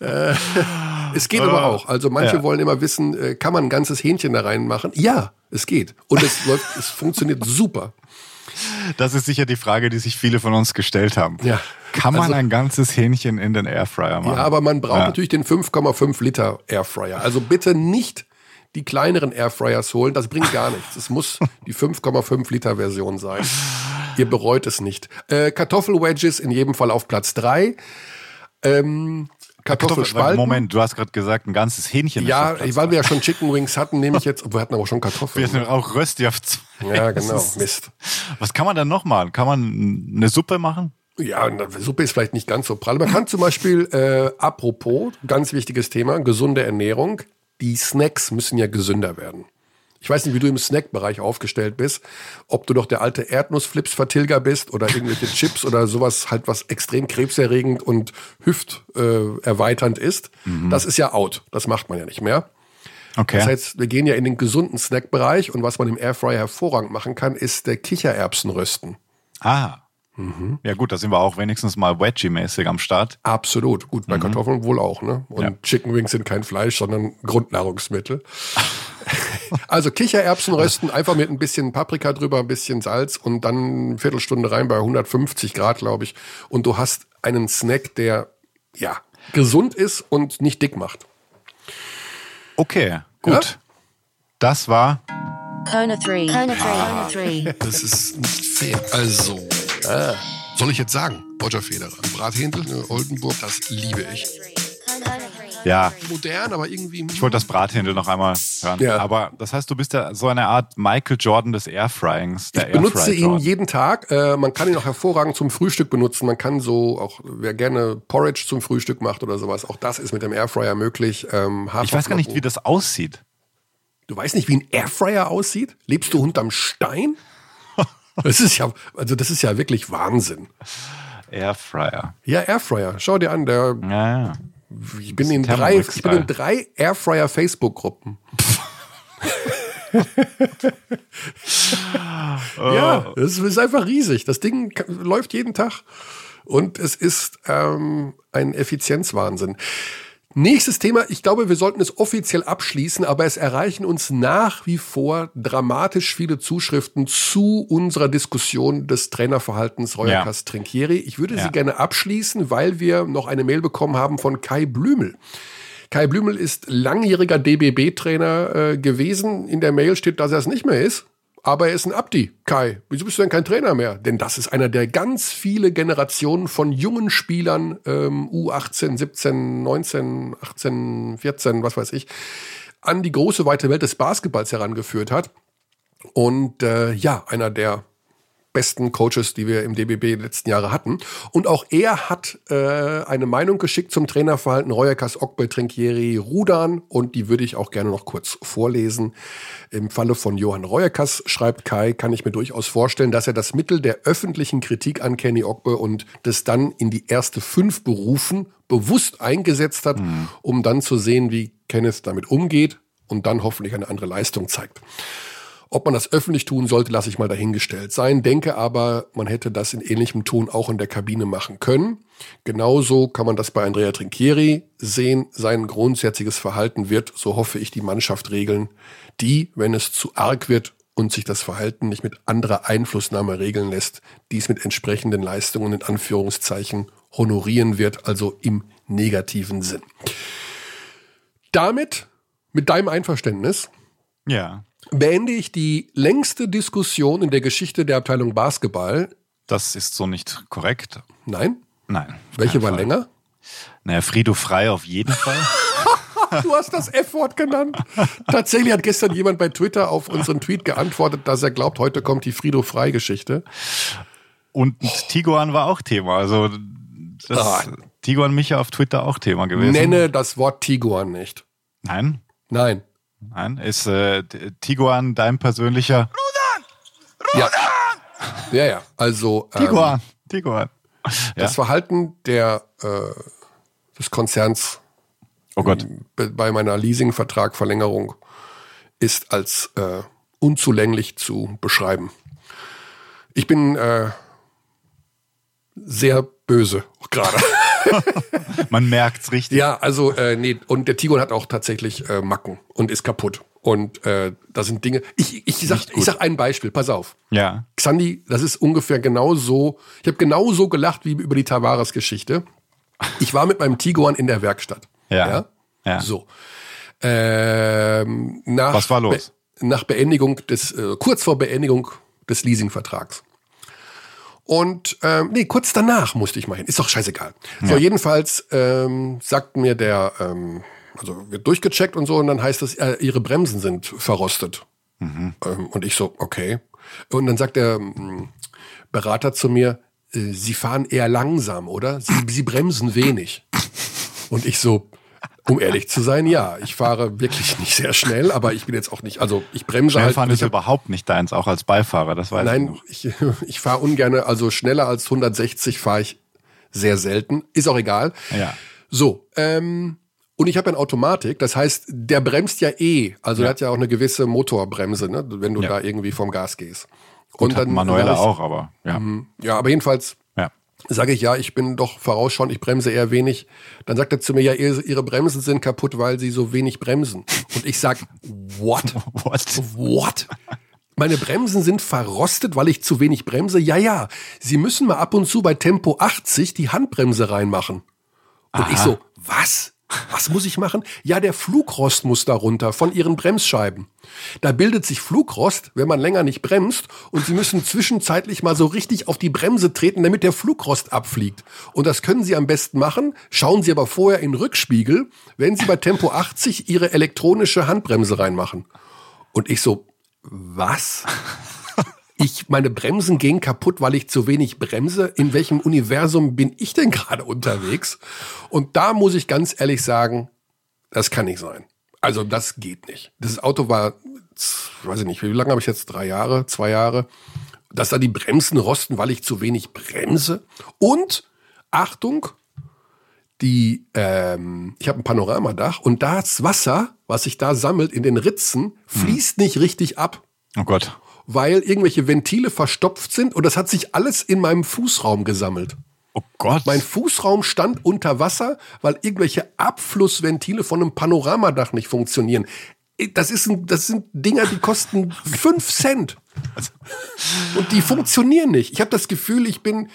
Äh, es geht aber auch. Also manche Ja. wollen immer wissen, äh, kann man ein ganzes Hähnchen da reinmachen? Ja, es geht. Und es [laughs] läuft, es funktioniert super. Das ist sicher die Frage, die sich viele von uns gestellt haben. Ja. Kann man Also- ein ganzes Hähnchen in den Airfryer machen? Ja, aber man braucht Ja. natürlich den 5,5 Liter Airfryer. Also bitte nicht die kleineren Airfryers holen, das bringt gar nichts. Es muss die 5,5 Liter Version sein. Ihr bereut es nicht. Äh, Kartoffelwedges in jedem Fall auf Platz 3. Ähm, Kartoffelspalten. Moment, du hast gerade gesagt, ein ganzes Hähnchen. Ja, weil wir ja schon Chicken Wings hatten, nehme ich jetzt, wir hatten aber schon Wir Kartoffeln. hatten auch Rösti auf zwei. Ja, genau. ist- Mist. Was kann man dann noch machen? Kann man eine Suppe machen? Ja, die Suppe ist vielleicht nicht ganz so prall. Man kann zum Beispiel, äh, apropos, ganz wichtiges Thema, gesunde Ernährung. Die Snacks müssen ja gesünder werden. Ich weiß nicht, wie du im Snackbereich aufgestellt bist, ob du doch der alte Erdnussflips-Vertilger bist oder irgendwelche Chips oder sowas halt was extrem krebserregend und hüfterweiternd äh, ist. Das ist ja out. Das macht man ja nicht mehr. Okay. Das heißt, wir gehen ja in den gesunden Snackbereich und was man im Airfryer hervorragend machen kann, ist der Kichererbsen rösten. ah. Mhm. Ja gut, da sind wir auch wenigstens mal Wedgie-mäßig am Start. Absolut. Gut, bei Kartoffeln wohl auch, ne? Und Ja. Chicken Wings sind kein Fleisch, sondern Grundnahrungsmittel. [laughs] also Kichererbsen rösten, einfach mit ein bisschen Paprika drüber, ein bisschen Salz und dann eine Viertelstunde rein bei 150 Grad, glaube ich. Und du hast einen Snack, der, ja, gesund ist und nicht dick macht. Okay, gut. Ja? Das war Kona 3. Kona 3. Kona 3. Das ist nicht fair. Also, äh, soll ich jetzt sagen, Roger Federer. Brathändel, ne, Oldenburg, das liebe ich. Ja, Modern, aber irgendwie. ich wollte das Brathändel noch einmal hören. Ja. Aber das heißt, du bist ja so eine Art Michael Jordan des Airfryings. Ich benutze Airfry ihn jeden Tag. Äh, man kann ihn auch hervorragend zum Frühstück benutzen. Man kann so auch, wer gerne Porridge zum Frühstück macht oder sowas, auch das ist mit dem Airfryer möglich. Ähm, Ich weiß gar nicht, wie das aussieht. Du weißt nicht, wie ein Airfryer aussieht? Lebst du unterm Stein? [laughs] Das ist ja, also das ist ja wirklich Wahnsinn. Airfryer. Ja, Airfryer. Schau dir an, der, Ja, ja. ich bin in drei, ich bin in drei Airfryer Facebook-Gruppen. [laughs] ja, das ist einfach riesig. Das Ding läuft jeden Tag und es ist ähm, ein Effizienzwahnsinn. Nächstes Thema, ich glaube, wir sollten es offiziell abschließen, aber es erreichen uns nach wie vor dramatisch viele Zuschriften zu unserer Diskussion des Trainerverhaltens Reuerkas Trinkieri. Ich würde Ja. sie gerne abschließen, weil wir noch eine Mail bekommen haben von Kai Blümel. Kai Blümel ist langjähriger DBB-Trainer äh, gewesen. In der Mail steht, dass er es nicht mehr ist. Aber er ist ein Abdi. Kai, wieso bist du denn kein Trainer mehr? Denn das ist einer der ganz viele Generationen von jungen Spielern, ähm, U18, 17, 19, 18, 14, was weiß ich, an die große weite Welt des Basketballs herangeführt hat. Und äh, ja, einer der besten Coaches, die wir im DBB letzten Jahre hatten. Und auch er hat äh, eine Meinung geschickt zum Trainerverhalten Royakas Okbe Trinkieri Rudan und die würde ich auch gerne noch kurz vorlesen. Im Falle von Johann Royakas schreibt Kai, kann ich mir durchaus vorstellen, dass er das Mittel der öffentlichen Kritik an Kenny Okbe und des dann in die erste fünf berufen bewusst eingesetzt hat, mhm. um dann zu sehen, wie Kenneth damit umgeht und dann hoffentlich eine andere Leistung zeigt. Ob man das öffentlich tun sollte, lasse ich mal dahingestellt sein. Denke aber, man hätte das in ähnlichem Ton auch in der Kabine machen können. Genauso kann man das bei Andrea Trinchieri sehen. Sein grundsätzliches Verhalten wird, so hoffe ich, die Mannschaft regeln, die, wenn es zu arg wird und sich das Verhalten nicht mit anderer Einflussnahme regeln lässt, dies mit entsprechenden Leistungen in Anführungszeichen honorieren wird, also im negativen Sinn. Damit, mit deinem Einverständnis, ja beende ich die längste Diskussion in der Geschichte der Abteilung Basketball. Das ist so nicht korrekt. Nein? Nein. Welche war Fall. länger? Naja, Frido Frei auf jeden Fall. [laughs] du hast das F-Wort genannt. Tatsächlich hat gestern jemand bei Twitter auf unseren Tweet geantwortet, dass er glaubt, heute kommt die Frido Frei-Geschichte. Und oh. Tiguan war auch Thema. Also das ah. Tiguan Micha auf Twitter auch Thema gewesen. Nenne das Wort Tiguan nicht. Nein? Nein. Nein, ist äh, Tiguan dein persönlicher? Rudan! Rudan! Ja, ja, ja. also ähm, Tiguan, Tiguan. Das ja. Verhalten der äh, des Konzerns oh Gott. bei meiner Leasingvertragverlängerung ist als äh, unzulänglich zu beschreiben. Ich bin äh, sehr böse gerade. [laughs] [laughs] Man merkt's richtig. Ja, also äh, nee, und der Tigon hat auch tatsächlich äh, Macken und ist kaputt. Und äh, da sind Dinge. Ich, ich, sag, ich sag ein Beispiel, pass auf. Ja. Xandi, das ist ungefähr genau so. Ich habe genau so gelacht wie über die Tavares-Geschichte. Ich war mit meinem Tiguan in der Werkstatt. Ja. Ja. ja. So. Ähm, nach Was war los? Be nach Beendigung des, äh, kurz vor Beendigung des Leasingvertrags. Und ähm, nee, kurz danach musste ich mal hin. Ist doch scheißegal. Ja. So, jedenfalls ähm, sagt mir der, ähm, also wird durchgecheckt und so, und dann heißt es, äh, ihre Bremsen sind verrostet. Mhm. Ähm, und ich so, okay. Und dann sagt der ähm, Berater zu mir, äh, Sie fahren eher langsam, oder? Sie, Sie bremsen wenig. Und ich so, um ehrlich zu sein, ja. Ich fahre wirklich nicht sehr schnell, aber ich bin jetzt auch nicht, also ich bremse Schnellfahren halt. ist überhaupt nicht deins, auch als Beifahrer, das weiß Nein, ich. Nein, ich, [laughs] ich fahre ungern, also schneller als 160 fahre ich sehr selten. Ist auch egal. Ja. So, ähm, und ich habe ja eine Automatik, das heißt, der bremst ja eh. Also ja. der hat ja auch eine gewisse Motorbremse, ne, wenn du ja. da irgendwie vom Gas gehst. Gut, und dann manuelle auch, aber ja. Mhm. Ja, aber jedenfalls Sage ich, ja, ich bin doch vorausschauend, ich bremse eher wenig. Dann sagt er zu mir, ja, ihre Bremsen sind kaputt, weil sie so wenig bremsen. Und ich sag, what? [laughs] What? What? Meine Bremsen sind verrostet, weil ich zu wenig bremse? Ja, ja. Sie müssen mal ab und zu bei Tempo 80 die Handbremse reinmachen. Und Aha. ich so, was? Was muss ich machen? Ja, der Flugrost muss da runter von ihren Bremsscheiben. Da bildet sich Flugrost, wenn man länger nicht bremst und sie müssen zwischenzeitlich mal so richtig auf die Bremse treten, damit der Flugrost abfliegt. Und das können sie am besten machen. Schauen sie aber vorher in den Rückspiegel, wenn sie bei Tempo 80 ihre elektronische Handbremse reinmachen. Und ich so, was? Ich, meine Bremsen gehen kaputt, weil ich zu wenig bremse. In welchem Universum bin ich denn gerade unterwegs? Und da muss ich ganz ehrlich sagen, das kann nicht sein. Also das geht nicht. Das Auto war, weiß ich nicht, wie lange habe ich jetzt? Drei Jahre, zwei Jahre. Dass da die Bremsen rosten, weil ich zu wenig bremse. Und Achtung, die, ähm, ich habe ein Panoramadach und das Wasser, was sich da sammelt in den Ritzen, fließt hm. nicht richtig ab. Oh Gott weil irgendwelche Ventile verstopft sind und das hat sich alles in meinem Fußraum gesammelt. Oh Gott. Mein Fußraum stand unter Wasser, weil irgendwelche Abflussventile von einem Panoramadach nicht funktionieren. Das, ist ein, das sind Dinger, die kosten [laughs] fünf Cent. Und die funktionieren nicht. Ich habe das Gefühl, ich bin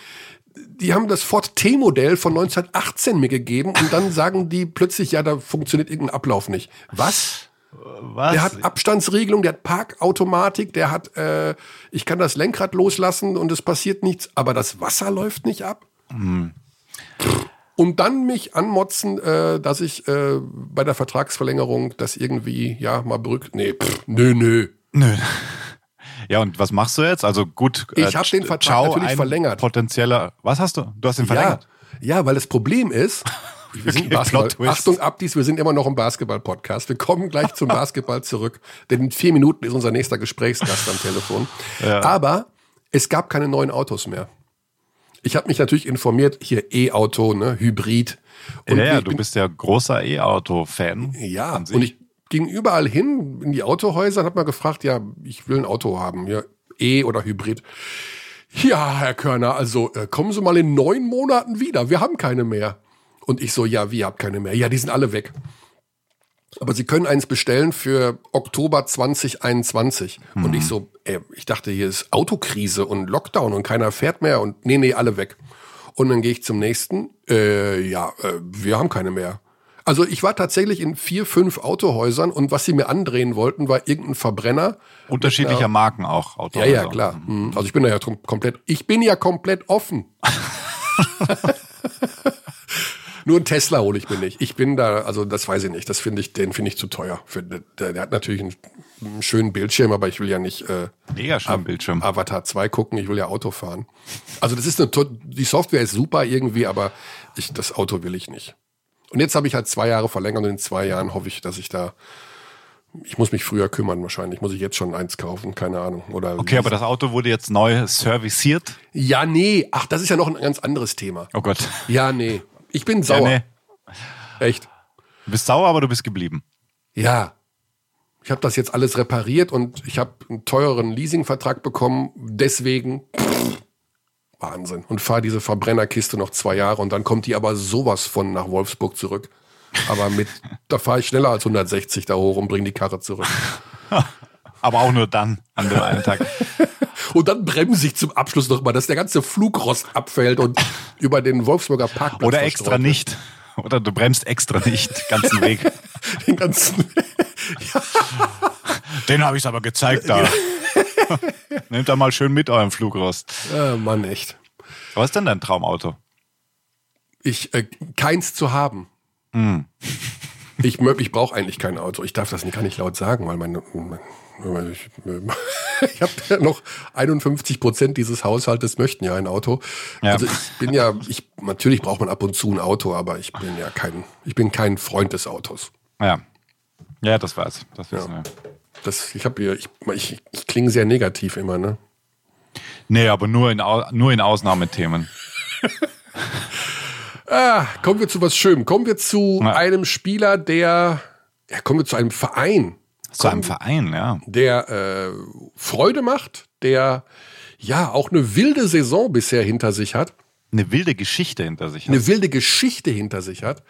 die haben das Ford T-Modell von 1918 mir gegeben und dann sagen die plötzlich, ja, da funktioniert irgendein Ablauf nicht. Was? Was? Der hat Abstandsregelung, der hat Parkautomatik, der hat, äh, ich kann das Lenkrad loslassen und es passiert nichts, aber das Wasser läuft nicht ab. Und dann mich anmotzen, äh, dass ich äh, bei der Vertragsverlängerung das irgendwie, ja, mal berückt. Nee, pff, nö, nö. Nö. Ja, und was machst du jetzt? Also gut, Ich hab den Vertrag ciao, natürlich verlängert. Potenzieller. Was hast du? Du hast den Ja, verlängert. ja, weil das Problem ist, [laughs] wir sind Okay, Basketball. Achtung, Abdies, wir sind immer noch im Basketball-Podcast. Wir kommen gleich zum [laughs] Basketball zurück, denn in vier Minuten ist unser nächster Gesprächsgast am Telefon. Aber es gab keine neuen Autos mehr. Ich habe mich natürlich informiert, hier E-Auto, ne, Hybrid. Ja, ja, ich du bin- bist ja großer E-Auto-Fan. Ja, und ich ging überall hin in die Autohäuser und habe mal gefragt, ja, ich will ein Auto haben, ja, E oder Hybrid. Ja, Herr Körner, also äh, kommen Sie mal in neun Monaten wieder, wir haben keine mehr. Und ich so, ja, wie, ihr habt keine mehr? Ja, die sind alle weg. Aber Sie können eins bestellen für Oktober 2021. Und ich so, ey, ich dachte, hier ist Autokrise und Lockdown und keiner fährt mehr und nee, nee, alle weg. Und dann gehe ich zum nächsten, äh, ja, äh, wir haben keine mehr. Also ich war tatsächlich in vier, fünf Autohäusern und was sie mir andrehen wollten, war irgendein Verbrenner. Unterschiedlicher Marken auch. Ja, Autohäuser. ja, klar. Mhm. Also ich bin da ja kom- komplett, ich bin ja komplett offen. [laughs] [laughs] Nur ein Tesla hole ich mir nicht. Ich bin da, also das weiß ich nicht. Das finde ich, den finde ich zu teuer. Für, der, der hat natürlich einen, einen schönen Bildschirm, aber ich will ja nicht äh, Mega schön Bildschirm. Avatar 2 gucken, ich will ja Auto fahren. Also das ist eine, die Software ist super irgendwie, aber ich, das Auto will ich nicht. Und jetzt habe ich halt zwei Jahre verlängert und in zwei Jahren hoffe ich, dass ich da, ich muss mich früher kümmern wahrscheinlich. Muss ich jetzt schon eins kaufen, keine Ahnung. Oder Okay, aber das Auto wurde jetzt neu serviciert. Ja, nee. Ach, das ist ja noch ein ganz anderes Thema. Oh Gott. Ja, nee. Ich bin Ja, sauer. nee. Echt. Du bist sauer, aber du bist geblieben. Ja. Ich habe das jetzt alles repariert und ich habe einen teureren Leasingvertrag bekommen. Deswegen pff, Wahnsinn. Und fahre diese Verbrennerkiste noch zwei Jahre und dann kommt die aber sowas von nach Wolfsburg zurück. Aber mit, [laughs] da fahre ich schneller als 160 da hoch und bringe die Karre zurück. [laughs] Aber auch nur dann, an dem einen Tag. [laughs] Und dann bremse ich zum Abschluss noch mal, dass der ganze Flugrost abfällt und [laughs] über den Wolfsburger Parkplatz Oder extra wird. nicht. Oder du bremst extra nicht, [laughs] ganzen Weg. Den ganzen Den habe ich aber gezeigt da. Nehmt da mal schön mit eurem Flugrost. äh, Mann, echt. Was ist denn dein Traumauto? Ich, äh, keins zu haben. Hm. Ich, ich brauche eigentlich kein Auto. Ich darf das nicht, kann nicht laut sagen, weil meine, meine ich, ich [laughs] habe ja noch 51 Prozent dieses Haushaltes möchten ja ein Auto. Ja. Also ich bin ja, ich natürlich braucht man ab und zu ein Auto, aber ich bin ja kein, ich bin kein Freund des Autos. Ja. Ja, das war's. Das wissen wir. Das, ich habe hier, ich, ich, ich klinge sehr negativ immer, ne? Nee, aber nur in, Au- nur in Ausnahmethemen. [laughs] Ah, kommen wir zu was Schönem. Kommen wir zu Ja. einem Spieler, der, ja, kommen wir zu einem Verein, Zu einem Verein, ja. der äh, Freude macht, der ja auch eine wilde Saison bisher hinter sich hat, Eine wilde Geschichte hinter sich hat. eine wilde Geschichte hinter sich hat,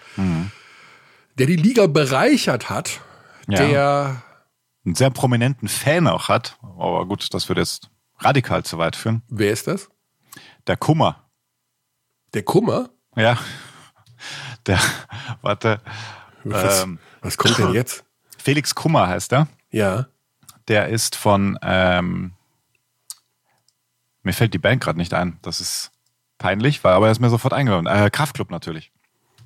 der die Liga bereichert hat, Ja. der Einen sehr prominenten Fan auch hat. Aber gut, das würde jetzt radikal zu weit führen. wer ist das? Der Kummer. Der Kummer? Ja. Der, warte. Was, Ähm, was kommt denn [laughs] jetzt? Felix Kummer heißt er. Ja. Der ist von, ähm, mir fällt die Band gerade nicht ein. Das ist peinlich, weil aber er ist mir sofort eingefallen. Äh, Kraftklub natürlich.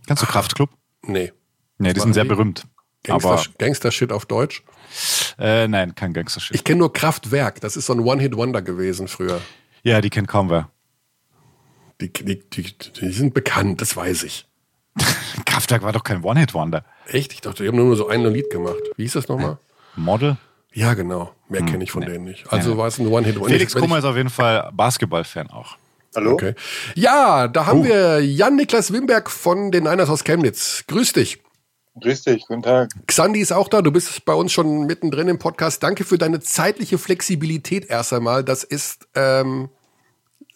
Kennst du Kraftklub? Nee. Nee, die machen sind sehr die? berühmt. Gangster, Gangster-Shit auf Deutsch. äh, nein, kein Gangster-Shit. Ich kenne nur Kraftwerk. Das ist so ein One-Hit-Wonder gewesen früher. Ja, die kennt kaum wer. Die, die, die, die sind bekannt, das weiß ich. [laughs] Kraftwerk war doch kein One-Hit-Wonder. Echt? Ich dachte, die haben nur so ein Lied gemacht. Wie hieß das nochmal? Model? Ja, genau. Mehr kenne ich von denen nicht. Also Nee. war es ein One-Hit-Wonder. Felix Kummer ist auf jeden Fall Basketball-Fan auch. Hallo? Okay. Ja, da haben wir Jan-Niklas Wimberg von den Niners aus Chemnitz. Grüß dich. Grüß dich, guten Tag. Xandi ist auch da. Du bist bei uns schon mittendrin im Podcast. Danke für deine zeitliche Flexibilität erst einmal. Das ist ähm,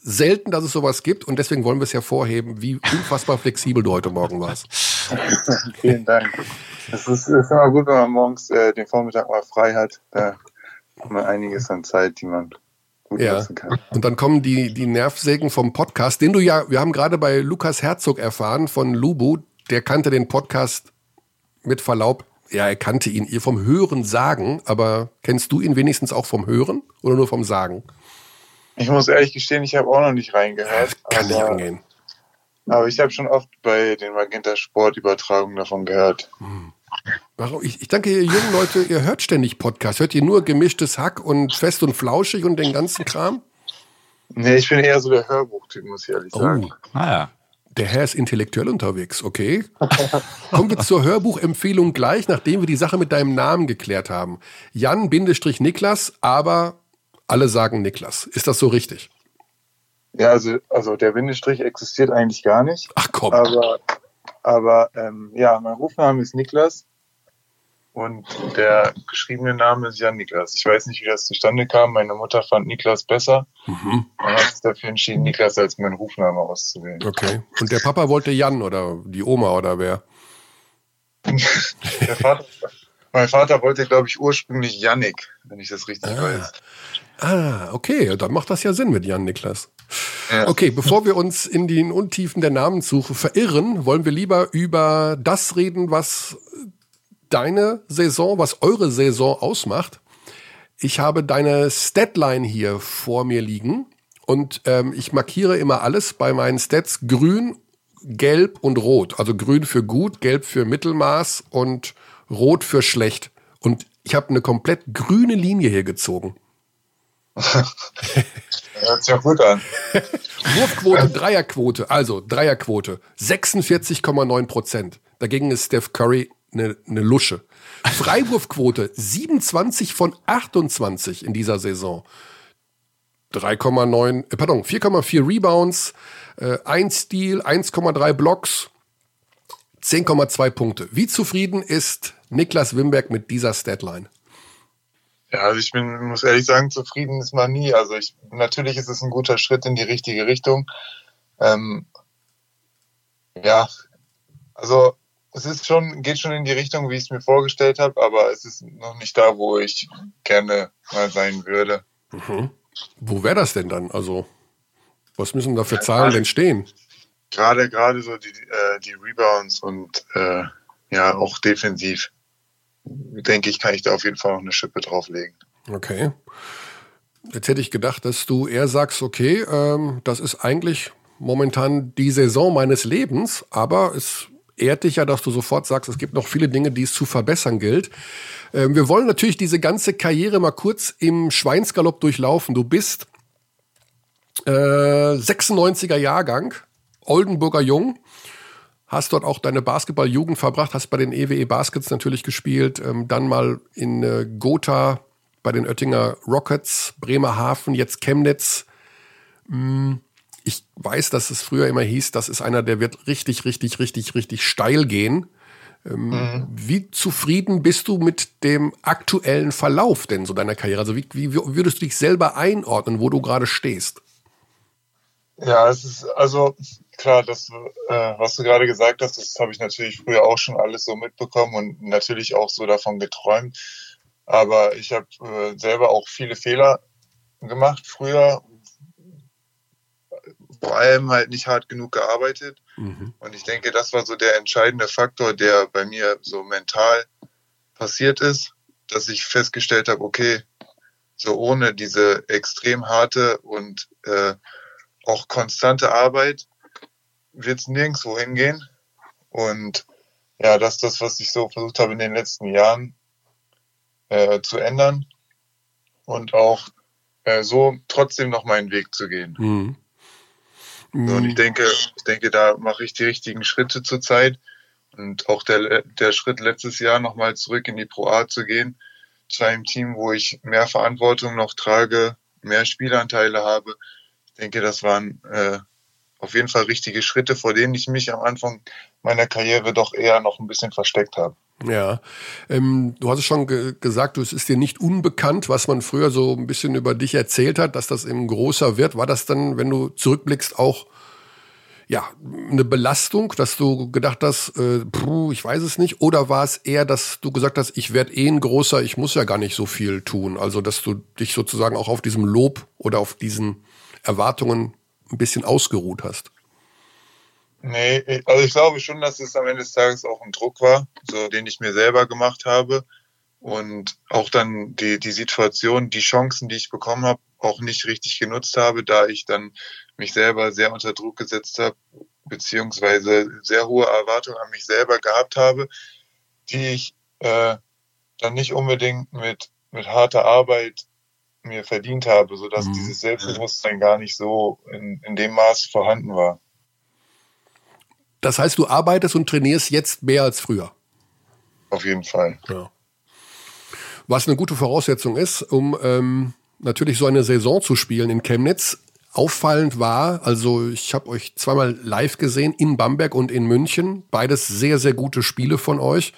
selten, dass es sowas gibt. Und deswegen wollen wir es hervorheben, wie unfassbar flexibel du heute Morgen warst. [laughs] Vielen Dank. Es ist, ist immer gut, wenn man morgens äh, den Vormittag mal frei hat. Da hat man einiges an Zeit, die man gut Ja. lassen kann. Und dann kommen die, die Nervsägen vom Podcast, den du ja, wir haben gerade bei Lukas Herzog erfahren von Lubu, der kannte den Podcast mit Verlaub, ja, er kannte ihn ihr vom Hören sagen, aber kennst du ihn wenigstens auch vom Hören oder nur vom Sagen? Ich muss ehrlich gestehen, ich habe auch noch nicht reingehört. Kann nicht aber, angehen. aber ich habe schon oft bei den Magenta Sportübertragungen davon gehört. Warum? Ich, ich danke ihr jungen Leute, ihr hört ständig Podcast. Hört ihr nur gemischtes Hack und fest und flauschig und den ganzen Kram? Nee, ich bin eher so der Hörbuchtyp, muss ich ehrlich sagen. Oh, Naja. der Herr ist intellektuell unterwegs, okay? Kommen wir zur Hörbuchempfehlung gleich, nachdem wir die Sache mit deinem Namen geklärt haben. Jan-Niklas, aber alle sagen Niklas. Ist das so richtig? Ja, also, also der Bindestrich existiert eigentlich gar nicht. Ach komm. Aber, aber ähm, ja, mein Rufname ist Niklas und der geschriebene Name ist Jan Niklas. Ich weiß nicht, wie das zustande kam. Meine Mutter fand Niklas besser Mhm. und hat sich dafür entschieden, Niklas als meinen Rufname auszuwählen. Okay. Und der Papa wollte Jan oder die Oma oder wer? [laughs] Der Vater, mein Vater wollte, glaube ich, ursprünglich Yannick, wenn ich das richtig Ah. weiß. Ah, okay, dann macht das ja Sinn mit Jan Niklas. Okay, bevor wir uns in den Untiefen der Namenssuche verirren, wollen wir lieber über das reden, was deine Saison, was eure Saison ausmacht. Ich habe deine Statline hier vor mir liegen und ähm, ich markiere immer alles bei meinen Stats grün, gelb und rot. Also grün für gut, gelb für Mittelmaß und rot für schlecht. Und ich habe eine komplett grüne Linie hier gezogen. [laughs] Hört sich auch gut an. Wurfquote, Dreierquote, also Dreierquote, 46,9 Prozent. Dagegen ist Steph Curry eine, eine Lusche. Freiwurfquote, 27 von 28 in dieser Saison. 3,9, äh, pardon, 4,4 Rebounds, äh, 1 Steal, 1,3 Blocks, 10,2 Punkte. Wie zufrieden ist Niklas Wimberg mit dieser Statline? Ja, also ich bin, muss ehrlich sagen, zufrieden ist man nie. Also ich, natürlich ist es ein guter Schritt in die richtige Richtung. Ähm, ja, also es ist schon, geht schon in die Richtung, wie ich es mir vorgestellt habe, aber es ist noch nicht da, wo ich gerne mal sein würde. Wo wäre das denn dann? Also, was müssen da für Zahlen denn stehen? Gerade, gerade so die, äh, die Rebounds und äh, ja, auch defensiv, denke ich, kann ich da auf jeden Fall noch eine Schippe drauflegen. Okay. Jetzt hätte ich gedacht, dass du eher sagst, okay, ähm, das ist eigentlich momentan die Saison meines Lebens, aber es ehrt dich ja, dass du sofort sagst, es gibt noch viele Dinge, die es zu verbessern gilt. Ähm, wir wollen natürlich diese ganze Karriere mal kurz im Schweinsgalopp durchlaufen. Du bist äh, 96er Jahrgang, Oldenburger Jung, hast dort auch deine Basketballjugend verbracht, hast bei den EWE Baskets natürlich gespielt, ähm, dann mal in äh, Gotha bei den Oettinger Rockets, Bremerhaven, jetzt Chemnitz. Mm, Ich weiß, dass es früher immer hieß, das ist einer, der wird richtig, richtig, richtig, richtig steil gehen. Ähm, Wie zufrieden bist du mit dem aktuellen Verlauf denn so deiner Karriere? Also wie, wie würdest du dich selber einordnen, wo du gerade stehst? Ja, es ist also klar, das, äh, was du gerade gesagt hast, das habe ich natürlich früher auch schon alles so mitbekommen und natürlich auch so davon geträumt. Aber ich habe äh, selber auch viele Fehler gemacht früher, vor allem halt nicht hart genug gearbeitet. Mhm. Und ich denke, das war so der entscheidende Faktor, der bei mir so mental passiert ist, dass ich festgestellt habe, okay, so ohne diese extrem harte und äh, auch konstante Arbeit wird es nirgendwo hingehen. Und ja, das ist das, was ich so versucht habe in den letzten Jahren äh, zu ändern und auch äh, so trotzdem noch meinen Weg zu gehen. Mhm. So, und ich denke, ich denke, da mache ich die richtigen Schritte zurzeit. Und auch der, der Schritt letztes Jahr nochmal zurück in die Pro A zu gehen, zu einem Team, wo ich mehr Verantwortung noch trage, mehr Spielanteile habe. Ich denke, das waren äh, auf jeden Fall richtige Schritte, vor denen ich mich am Anfang meiner Karriere doch eher noch ein bisschen versteckt habe. Ja, ähm, du hast es schon ge gesagt, es ist dir nicht unbekannt, was man früher so ein bisschen über dich erzählt hat, dass das eben größer wird. War das dann, wenn du zurückblickst, auch ja, eine Belastung, dass du gedacht hast, äh, puh, ich weiß es nicht, oder war es eher, dass du gesagt hast, ich werde eh ein großer, ich muss ja gar nicht so viel tun, also dass du dich sozusagen auch auf diesem Lob oder auf diesen Erwartungen ein bisschen ausgeruht hast? Nee, also ich glaube schon, dass es am Ende des Tages auch ein Druck war, so den ich mir selber gemacht habe und auch dann die, die Situation, die Chancen, die ich bekommen habe, auch nicht richtig genutzt habe, da ich dann mich selber sehr unter Druck gesetzt habe, beziehungsweise sehr hohe Erwartungen an mich selber gehabt habe, die ich äh, dann nicht unbedingt mit, mit harter Arbeit mir verdient habe, sodass mhm. dieses Selbstbewusstsein gar nicht so in, in dem Maß vorhanden war. Das heißt, du arbeitest und trainierst jetzt mehr als früher. Auf jeden Fall. Ja. Was eine gute Voraussetzung ist, um ähm, natürlich so eine Saison zu spielen in Chemnitz. Auffallend war, also ich habe euch zweimal live gesehen in Bamberg und in München. Beides sehr, sehr gute Spiele von euch.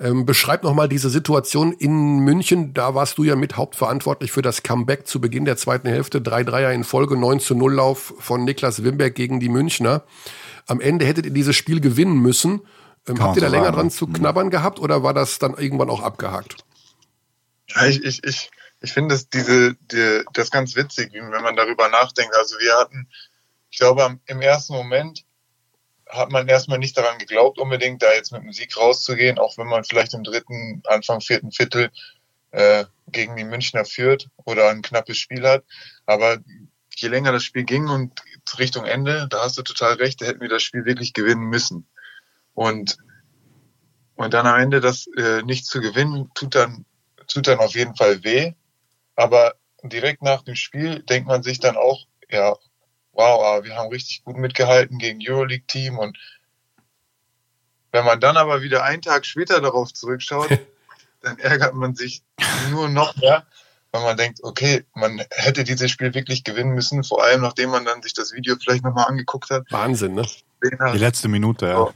Ähm, beschreib nochmal diese Situation in München. Da warst du ja mit hauptverantwortlich für das Comeback zu Beginn der zweiten Hälfte. Drei Dreier in Folge, 9 zu 0 Lauf von Niklas Wimberg gegen die Münchner. Am Ende hättet ihr dieses Spiel gewinnen müssen. Ähm, habt ihr da länger dran zu mhm. knabbern gehabt oder war das dann irgendwann auch abgehakt? Ja, ich, ich, ich, ich finde das, diese, die, das ganz witzig, wenn man darüber nachdenkt. Also wir hatten, ich glaube, im ersten Moment hat man erstmal nicht daran geglaubt, unbedingt da jetzt mit dem Sieg rauszugehen, auch wenn man vielleicht im dritten, Anfang vierten Viertel äh, gegen die Münchner führt oder ein knappes Spiel hat. Aber je länger das Spiel ging und Richtung Ende, da hast du total recht, da hätten wir das Spiel wirklich gewinnen müssen. Und, und dann am Ende das äh, nicht zu gewinnen, tut dann, tut dann auf jeden Fall weh. Aber direkt nach dem Spiel denkt man sich dann auch, ja, wow, wir haben richtig gut mitgehalten gegen Euroleague-Team und wenn man dann aber wieder einen Tag später darauf zurückschaut, [laughs] dann ärgert man sich nur noch mehr, weil man denkt, okay, man hätte dieses Spiel wirklich gewinnen müssen, vor allem nachdem man dann sich das Video vielleicht nochmal angeguckt hat. Wahnsinn, ne? Die letzte Minute, ja.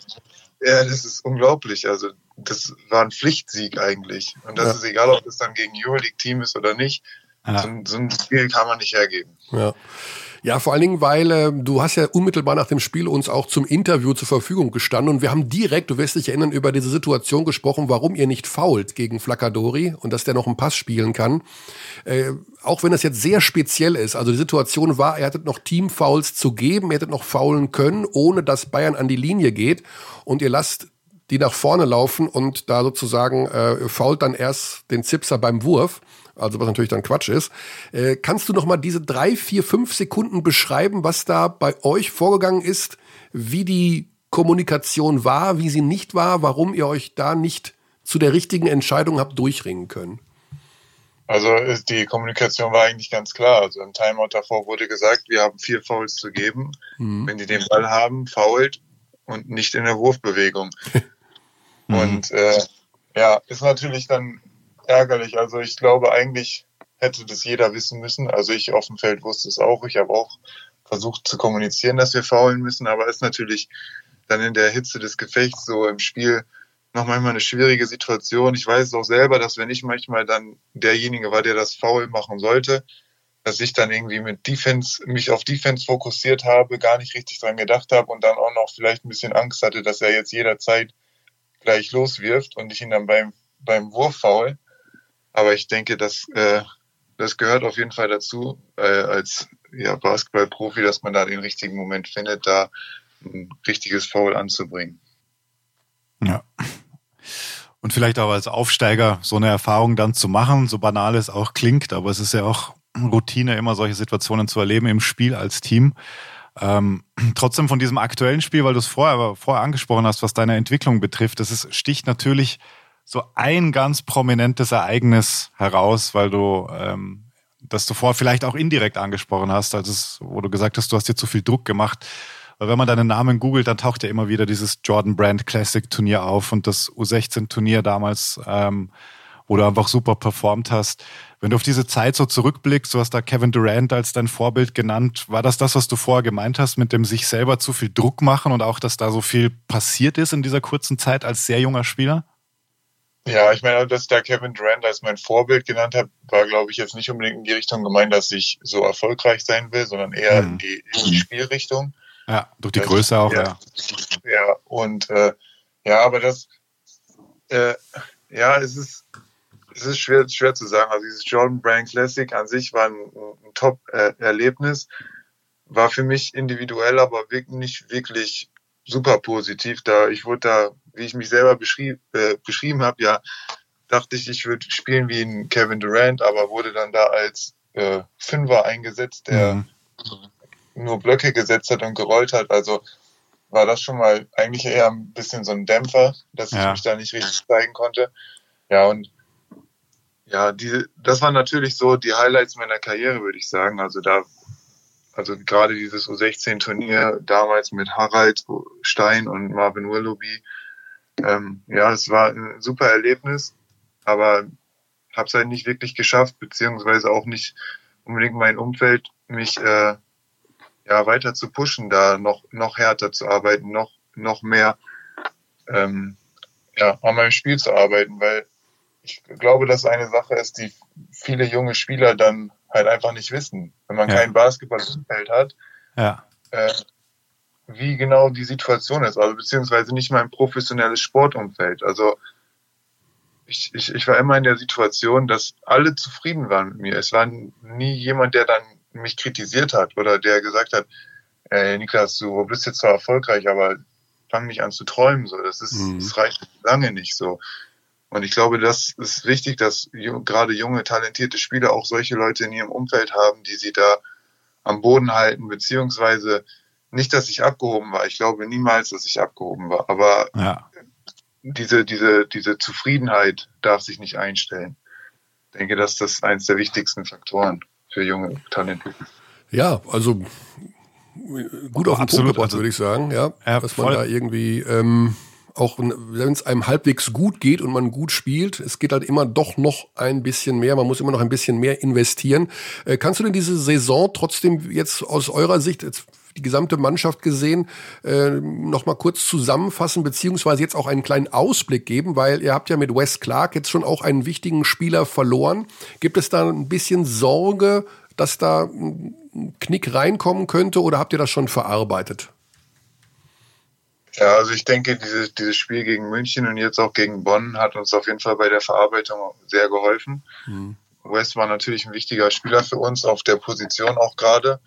Ja, das ist unglaublich. Also das war ein Pflichtsieg eigentlich. Und das ja. ist egal, ob es dann gegen Euroleague-Team ist oder nicht. Ja. So, so ein Spiel kann man nicht hergeben. Ja. Ja, vor allen Dingen, weil äh, du hast ja unmittelbar nach dem Spiel uns auch zum Interview zur Verfügung gestanden und wir haben direkt, du wirst dich erinnern, über diese Situation gesprochen, warum ihr nicht fault gegen Flaccadori und dass der noch einen Pass spielen kann. Äh, auch wenn das jetzt sehr speziell ist. Also die Situation war, ihr hattet noch Teamfouls zu geben, ihr hättet noch faulen können, ohne dass Bayern an die Linie geht und ihr lasst die nach vorne laufen und da sozusagen äh, fault dann erst den Zipser beim Wurf also was natürlich dann Quatsch ist. Äh, kannst du noch mal diese drei, vier, fünf Sekunden beschreiben, was da bei euch vorgegangen ist, wie die Kommunikation war, wie sie nicht war, warum ihr euch da nicht zu der richtigen Entscheidung habt durchringen können? Also die Kommunikation war eigentlich ganz klar. Also im Timeout davor wurde gesagt, wir haben vier Fouls zu geben. Mhm. Wenn die den Ball haben, fault und nicht in der Wurfbewegung. [laughs] Und äh, ja, ist natürlich dann ärgerlich. Also ich glaube, eigentlich hätte das jeder wissen müssen. Also ich auf dem Feld wusste es auch. Ich habe auch versucht zu kommunizieren, dass wir faulen müssen, aber ist natürlich dann in der Hitze des Gefechts so im Spiel noch manchmal eine schwierige Situation. Ich weiß auch selber, dass wenn ich manchmal dann derjenige war, der das Foul machen sollte, dass ich dann irgendwie mit Defense, mich auf Defense fokussiert habe, gar nicht richtig dran gedacht habe und dann auch noch vielleicht ein bisschen Angst hatte, dass er jetzt jederzeit gleich loswirft und ich ihn dann beim, beim Wurf faul. Aber ich denke, dass äh, das gehört auf jeden Fall dazu, äh, als ja, Basketballprofi, dass man da den richtigen Moment findet, da ein richtiges Foul anzubringen. Ja. Und vielleicht auch als Aufsteiger so eine Erfahrung dann zu machen, so banal es auch klingt, aber es ist ja auch Routine, immer solche Situationen zu erleben im Spiel als Team. Ähm, trotzdem von diesem aktuellen Spiel, weil du es vorher, vorher angesprochen hast, was deine Entwicklung betrifft, das ist, sticht natürlich so ein ganz prominentes Ereignis heraus, weil du ähm, das zuvor vielleicht auch indirekt angesprochen hast, als es, wo du gesagt hast, du hast dir zu viel Druck gemacht. Weil wenn man deinen Namen googelt, dann taucht ja immer wieder dieses Jordan Brand Classic Turnier auf und das U16 Turnier damals, ähm, wo du einfach super performt hast. Wenn du auf diese Zeit so zurückblickst, du hast da Kevin Durant als dein Vorbild genannt, war das das, was du vorher gemeint hast, mit dem sich selber zu viel Druck machen und auch, dass da so viel passiert ist in dieser kurzen Zeit als sehr junger Spieler? Ja, ich meine, dass ich da Kevin Durant als mein Vorbild genannt habe, war, glaube ich, jetzt nicht unbedingt in die Richtung gemeint, dass ich so erfolgreich sein will, sondern eher mhm. in, die, in die Spielrichtung. Ja, durch die Größe auch, ja. Ja, ja und äh, ja, aber das, äh, ja, es ist, es ist schwer, schwer zu sagen. Also dieses Jordan Brand Classic an sich war ein, ein Top-Erlebnis, war für mich individuell, aber wirklich nicht wirklich super positiv. Da ich wurde da, wie ich mich selber beschrieb, äh, beschrieben habe, ja, dachte ich, ich würde spielen wie ein Kevin Durant, aber wurde dann da als äh, Fünfer eingesetzt, der mhm. nur Blöcke gesetzt hat und gerollt hat. Also war das schon mal eigentlich eher ein bisschen so ein Dämpfer, dass ja. ich mich da nicht richtig zeigen konnte. Ja, und ja, die, das waren natürlich so die Highlights meiner Karriere, würde ich sagen. Also da, also gerade dieses U16-Turnier damals mit Harald Stein und Marvin Willoughby. Ähm, ja, es war ein super Erlebnis, aber habe es halt nicht wirklich geschafft, beziehungsweise auch nicht unbedingt mein Umfeld, mich äh, ja weiter zu pushen, da noch noch härter zu arbeiten, noch noch mehr ähm, ja, an meinem Spiel zu arbeiten, weil ich glaube, dass eine Sache ist, die viele junge Spieler dann halt einfach nicht wissen. Wenn man ja. kein Basketballumfeld hat, ja. äh, wie genau die Situation ist, also beziehungsweise nicht mal ein professionelles Sportumfeld. Also ich, ich, ich war immer in der Situation, dass alle zufrieden waren mit mir. Es war nie jemand, der dann mich kritisiert hat oder der gesagt hat, ey Niklas, du bist jetzt zwar erfolgreich, aber fang nicht an zu träumen. So, das ist, mhm. das reicht lange nicht so. Und ich glaube, das ist wichtig, dass gerade junge, talentierte Spieler auch solche Leute in ihrem Umfeld haben, die sie da am Boden halten, beziehungsweise nicht, dass ich abgehoben war. Ich glaube niemals, dass ich abgehoben war. Aber ja. diese, diese, diese Zufriedenheit darf sich nicht einstellen. Ich denke, dass das eines der wichtigsten Faktoren für junge Talente. Ja, also gut auf den Punkt gebracht, also, würde ich sagen, ja, ja dass man da irgendwie ähm, auch wenn es einem halbwegs gut geht und man gut spielt, es geht halt immer doch noch ein bisschen mehr, man muss immer noch ein bisschen mehr investieren. Äh, kannst du denn diese Saison trotzdem jetzt aus eurer Sicht, jetzt die gesamte Mannschaft gesehen, äh, noch mal kurz zusammenfassen, beziehungsweise jetzt auch einen kleinen Ausblick geben, weil ihr habt ja mit Wes Clark jetzt schon auch einen wichtigen Spieler verloren. Gibt es da ein bisschen Sorge, dass da ein Knick reinkommen könnte oder habt ihr das schon verarbeitet? Ja, also ich denke, dieses, dieses Spiel gegen München und jetzt auch gegen Bonn hat uns auf jeden Fall bei der Verarbeitung sehr geholfen. Mhm. West war natürlich ein wichtiger Spieler für uns auf der Position auch gerade.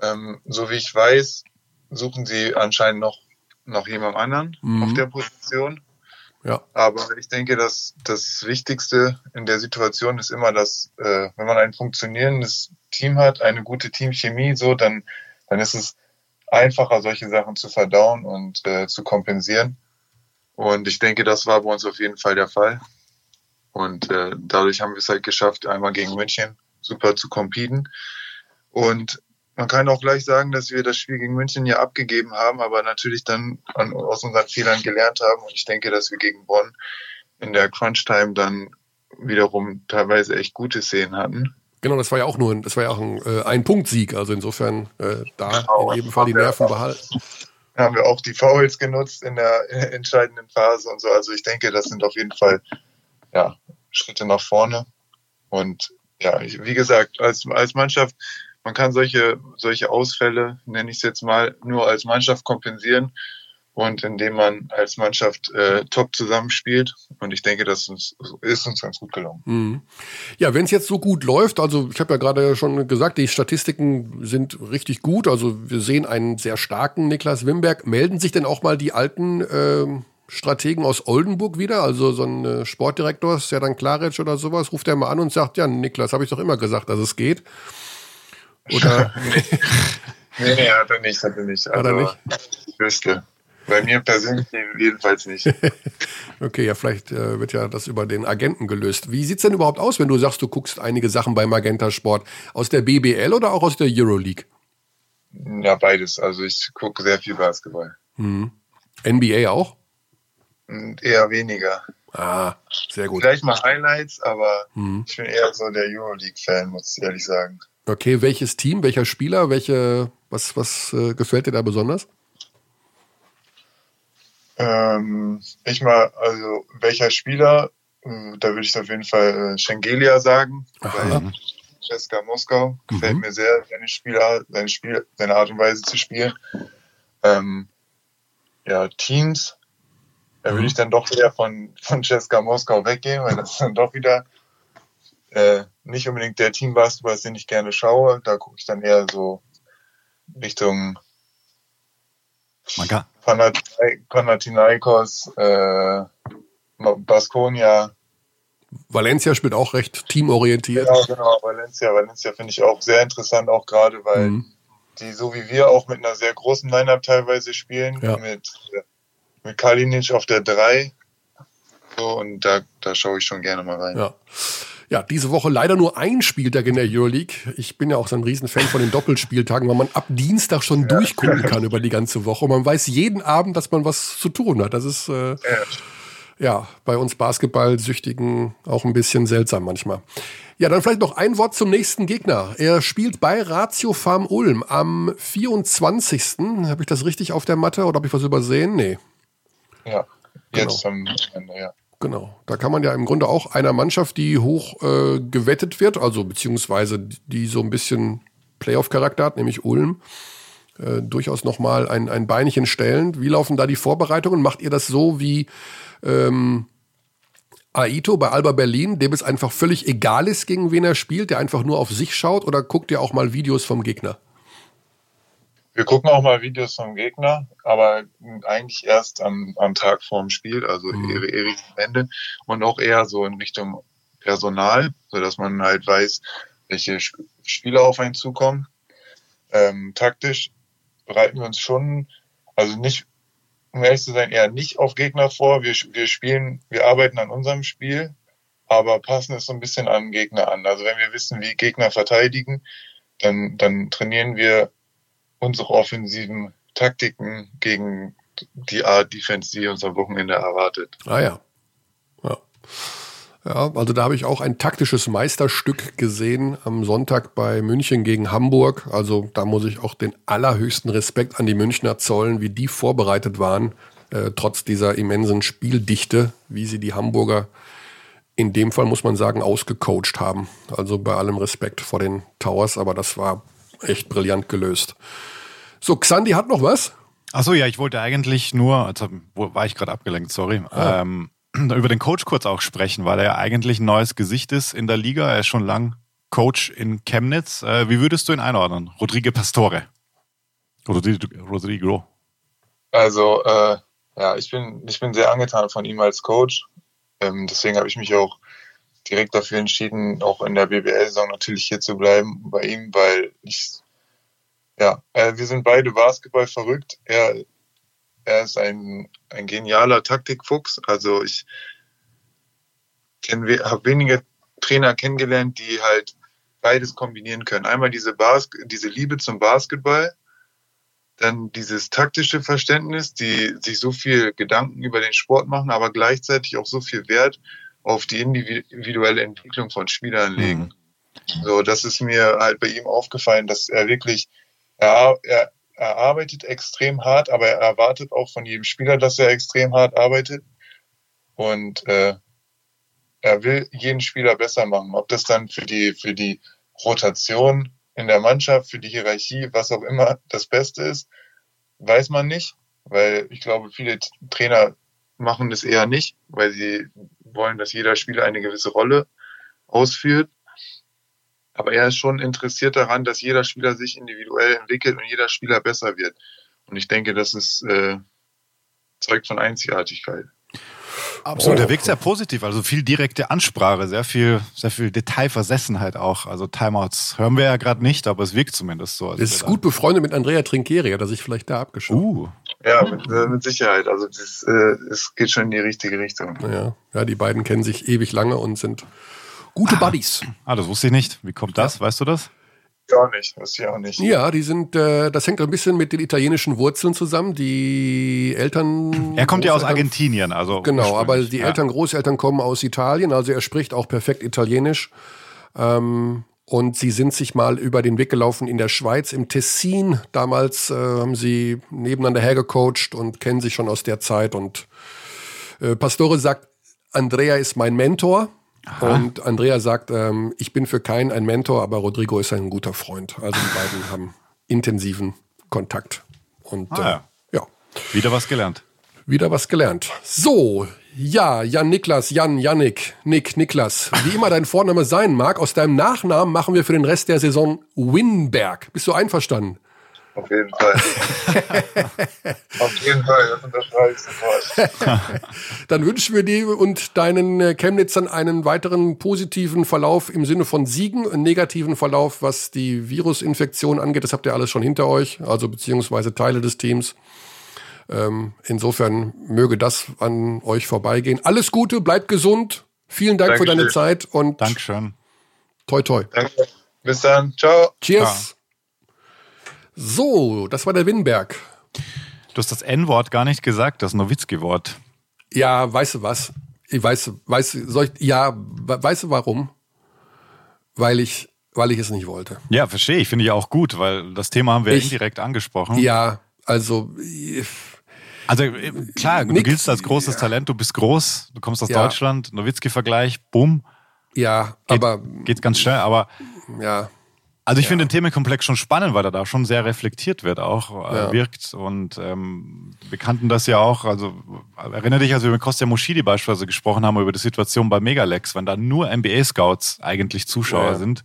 Ähm, so wie ich weiß, suchen sie anscheinend noch, noch jemand anderen mhm. auf der Position. Ja. Aber ich denke, dass das Wichtigste in der Situation ist immer, dass äh, wenn man ein funktionierendes Team hat, eine gute Teamchemie, so dann dann ist es einfacher, solche Sachen zu verdauen und äh, zu kompensieren. Und ich denke, das war bei uns auf jeden Fall der Fall. Und äh, dadurch haben wir es halt geschafft, einmal gegen München super zu competen. Und man kann auch gleich sagen, dass wir das Spiel gegen München ja abgegeben haben, aber natürlich dann an, aus unseren Fehlern gelernt haben. Und ich denke, dass wir gegen Bonn in der Crunch-Time dann wiederum teilweise echt gute Szenen hatten. Genau, das war ja auch nur ein, das war ja auch ein, äh, ein Punktsieg. Also insofern äh, da genau, in jedem Fall die Nerven behalten. Haben wir auch die Fouls genutzt in der [laughs] entscheidenden Phase und so. Also ich denke, das sind auf jeden Fall ja, Schritte nach vorne. Und ja, ich, wie gesagt, als, als Mannschaft, man kann solche, solche Ausfälle, nenne ich es jetzt mal, nur als Mannschaft kompensieren und indem man als Mannschaft äh, top zusammenspielt. Und ich denke, das ist, uns ganz gut gelungen. Mhm. Ja, wenn es jetzt so gut läuft, also ich habe ja gerade schon gesagt, die Statistiken sind richtig gut. Also wir sehen einen sehr starken Niklas Wimberg. Melden sich denn auch mal die alten äh, Strategen aus Oldenburg wieder? Also so ein äh, Sportdirektor, Serdan Klaric oder sowas, ruft er mal an und sagt, ja, Niklas, habe ich doch immer gesagt, dass es geht. Oder? [laughs] nee, nee, hat er nicht, hat er nicht. Also, hat er also, nicht? Ich wüsste. Bei mir persönlich jedenfalls nicht. [laughs] okay, ja, vielleicht äh, wird ja das über den Agenten gelöst. Wie sieht's denn überhaupt aus, wenn du sagst, du guckst einige Sachen beim Magenta Sport? Aus der BBL oder auch aus der Euroleague? Ja, beides. Also ich gucke sehr viel Basketball. Hm. NBA auch? Hm, eher weniger. Ah, sehr gut. Vielleicht mal Highlights, aber hm. ich bin eher so der Euroleague-Fan, muss ich ehrlich sagen. Okay, welches Team, welcher Spieler, welche, was, was äh, gefällt dir da besonders? Ähm, ich mal, also welcher Spieler, äh, da würde ich auf jeden Fall äh, Schengelia sagen, weil Ceska Moskau. Gefällt mhm. mir sehr, seine Spielart, seine, Spiel, seine Art und Weise zu spielen. Ähm, ja, Teams, da würde mhm. ich dann doch eher von, von Ceska Moskau weggehen, weil das ist dann doch wieder äh, nicht unbedingt der Teambasketball, den ich gerne schaue. Da gucke ich dann eher so Richtung Panathinaikos, äh, Baskonia. Valencia spielt auch recht teamorientiert. Genau, genau, Valencia. Valencia finde ich auch sehr interessant, auch gerade weil mhm. die so wie wir auch mit einer sehr großen Line-Up teilweise spielen, ja. mit, mit Kalinic auf der 3. So, und da, da schaue ich schon gerne mal rein. Ja. Ja, diese Woche leider nur ein Spieltag in der Euroleague. Ich bin ja auch so ein Riesenfan von den Doppelspieltagen, weil man ab Dienstag schon ja. durchgucken kann über die ganze Woche. Und man weiß jeden Abend, dass man was zu tun hat. Das ist äh, ja. ja bei uns Basketballsüchtigen auch ein bisschen seltsam manchmal. Ja, dann vielleicht noch ein Wort zum nächsten Gegner. Er spielt bei Ratio Farm Ulm am 24. Habe ich das richtig auf der Matte oder habe ich was übersehen? Nee. Ja, jetzt genau. am Ende, ja. Genau. Da kann man ja im Grunde auch einer Mannschaft, die hoch äh, gewettet wird, also beziehungsweise die so ein bisschen Playoff-Charakter hat, nämlich Ulm, äh, durchaus nochmal ein, ein Beinchen stellen. Wie laufen da die Vorbereitungen? Macht ihr das so wie ähm, Aito bei Alba Berlin, dem es einfach völlig egal ist, gegen wen er spielt, der einfach nur auf sich schaut, oder guckt ihr auch mal Videos vom Gegner? Wir gucken auch mal Videos vom Gegner, aber eigentlich erst am, am Tag vorm Spiel, also mhm. am Ende und auch eher so in Richtung Personal, so dass man halt weiß, welche Spieler auf einen zukommen. Ähm, taktisch bereiten wir uns schon, also nicht, um ehrlich zu sein, eher nicht auf Gegner vor. Wir, wir spielen, wir arbeiten an unserem Spiel, aber passen es so ein bisschen an Gegner an. Also wenn wir wissen, wie Gegner verteidigen, dann, dann trainieren wir unsere offensiven Taktiken gegen die Art Defense, die uns am Wochenende erwartet. Ah ja. Ja. Ja, also da habe ich auch ein taktisches Meisterstück gesehen am Sonntag bei München gegen Hamburg. Also da muss ich auch den allerhöchsten Respekt an die Münchner zollen, wie die vorbereitet waren, äh, trotz dieser immensen Spieldichte, wie sie die Hamburger in dem Fall, muss man sagen, ausgecoacht haben. Also bei allem Respekt vor den Towers, aber das war echt brillant gelöst. So, Xandi hat noch was? Achso, ja, ich wollte eigentlich nur, also war ich gerade abgelenkt, sorry, ah. ähm, [clears throat] über den Coach kurz auch sprechen, weil er ja eigentlich ein neues Gesicht ist in der Liga. Er ist schon lang Coach in Chemnitz. Äh, wie würdest du ihn einordnen? Rodrigo Pastore. Rodrigo. Also, äh, ja, ich bin, ich bin sehr angetan von ihm als Coach. Ähm, deswegen habe ich mich auch direkt dafür entschieden, auch in der BBL-Saison natürlich hier zu bleiben bei ihm, weil ich, ja, äh, wir sind beide Basketball verrückt. Er, er ist ein, ein genialer Taktikfuchs. Also ich habe wenige Trainer kennengelernt, die halt beides kombinieren können. Einmal diese, Bas diese Liebe zum Basketball, dann dieses taktische Verständnis, die sich so viel Gedanken über den Sport machen, aber gleichzeitig auch so viel Wert auf die individuelle Entwicklung von Spielern legen. Mhm. So, das ist mir halt bei ihm aufgefallen, dass er wirklich, er, er, er arbeitet extrem hart, aber er erwartet auch von jedem Spieler, dass er extrem hart arbeitet. Und äh, er will jeden Spieler besser machen. Ob das dann für die, für die Rotation in der Mannschaft, für die Hierarchie, was auch immer das Beste ist, weiß man nicht, weil ich glaube, viele Trainer machen das eher nicht, weil sie wollen, dass jeder Spieler eine gewisse Rolle ausführt. Aber er ist schon interessiert daran, dass jeder Spieler sich individuell entwickelt und jeder Spieler besser wird. Und ich denke, das ist äh, zeugt von Einzigartigkeit. Absolut, der wirkt sehr positiv, also viel direkte Ansprache, sehr viel, sehr viel Detailversessenheit auch. Also Timeouts hören wir ja gerade nicht, aber es wirkt zumindest so. Also ist gut befreundet mit Andrea Trincheri, hat er sich vielleicht da abgeschaut. Uh. Ja, mit, äh, mit Sicherheit. Also das, äh, es geht schon in die richtige Richtung. Ja. ja, die beiden kennen sich ewig lange und sind gute ah. Buddies. Ah, das wusste ich nicht. Wie kommt das? Weißt du das? Gar nicht, das ja auch nicht. Ja, die sind, äh, das hängt ein bisschen mit den italienischen Wurzeln zusammen. Die Eltern. Er kommt ja aus Argentinien, also. Genau, aber die ja. Eltern, Großeltern kommen aus Italien, also er spricht auch perfekt Italienisch. Ähm, und sie sind sich mal über den Weg gelaufen in der Schweiz, im Tessin. Damals äh, haben sie nebeneinander hergecoacht und kennen sich schon aus der Zeit. Und äh, Pastore sagt, Andrea ist mein Mentor. Und Andrea sagt, ähm, ich bin für keinen ein Mentor, aber Rodrigo ist ein guter Freund. Also die beiden [laughs] haben intensiven Kontakt. Und Ah, äh, ja. ja, Wieder was gelernt. wieder was gelernt. So, ja, Jan Niklas, Jan, Jannik, Nick, Niklas. Wie immer dein Vorname sein mag, aus deinem Nachnamen machen wir für den Rest der Saison Winberg. Bist du einverstanden? Auf jeden Fall. [laughs] Auf jeden Fall, das unterschreibe ich sofort. [laughs] Dann wünschen wir dir und deinen äh, Chemnitzern einen weiteren positiven Verlauf im Sinne von Siegen, einen negativen Verlauf, was die Virusinfektion angeht. Das habt ihr alles schon hinter euch, also beziehungsweise Teile des Teams. Ähm, insofern möge das an euch vorbeigehen. Alles Gute, bleibt gesund. Vielen Dank für Dankeschön. deine Zeit und Dankeschön. toi toi. Danke. Bis dann. Ciao. Cheers. So, das war der Winberg. Du hast das N-Wort gar nicht gesagt, das Nowitzki-Wort. Ja, weißt du was? Ich weiß, weiß, soll ich, ja, we- weißt du warum? Weil ich, weil ich es nicht wollte. Ja, verstehe ich. Finde ich auch gut, weil das Thema haben wir Ich- indirekt angesprochen. Ja, also, Also äh, klar, du Nick- giltst als großes Talent, du bist groß, du kommst aus Ja. Deutschland, Nowitzki-Vergleich, bumm, ja, geht, aber, geht ganz schnell. Aber ja, also ich finde den Themenkomplex schon spannend, weil er da schon sehr reflektiert wird, auch äh, Ja. wirkt. Und ähm, wir kannten das ja auch. Also erinnere dich, als wir mit Kostja Moschidi beispielsweise gesprochen haben über die Situation bei Megalex, wenn da nur NBA-Scouts eigentlich Zuschauer Ja. sind.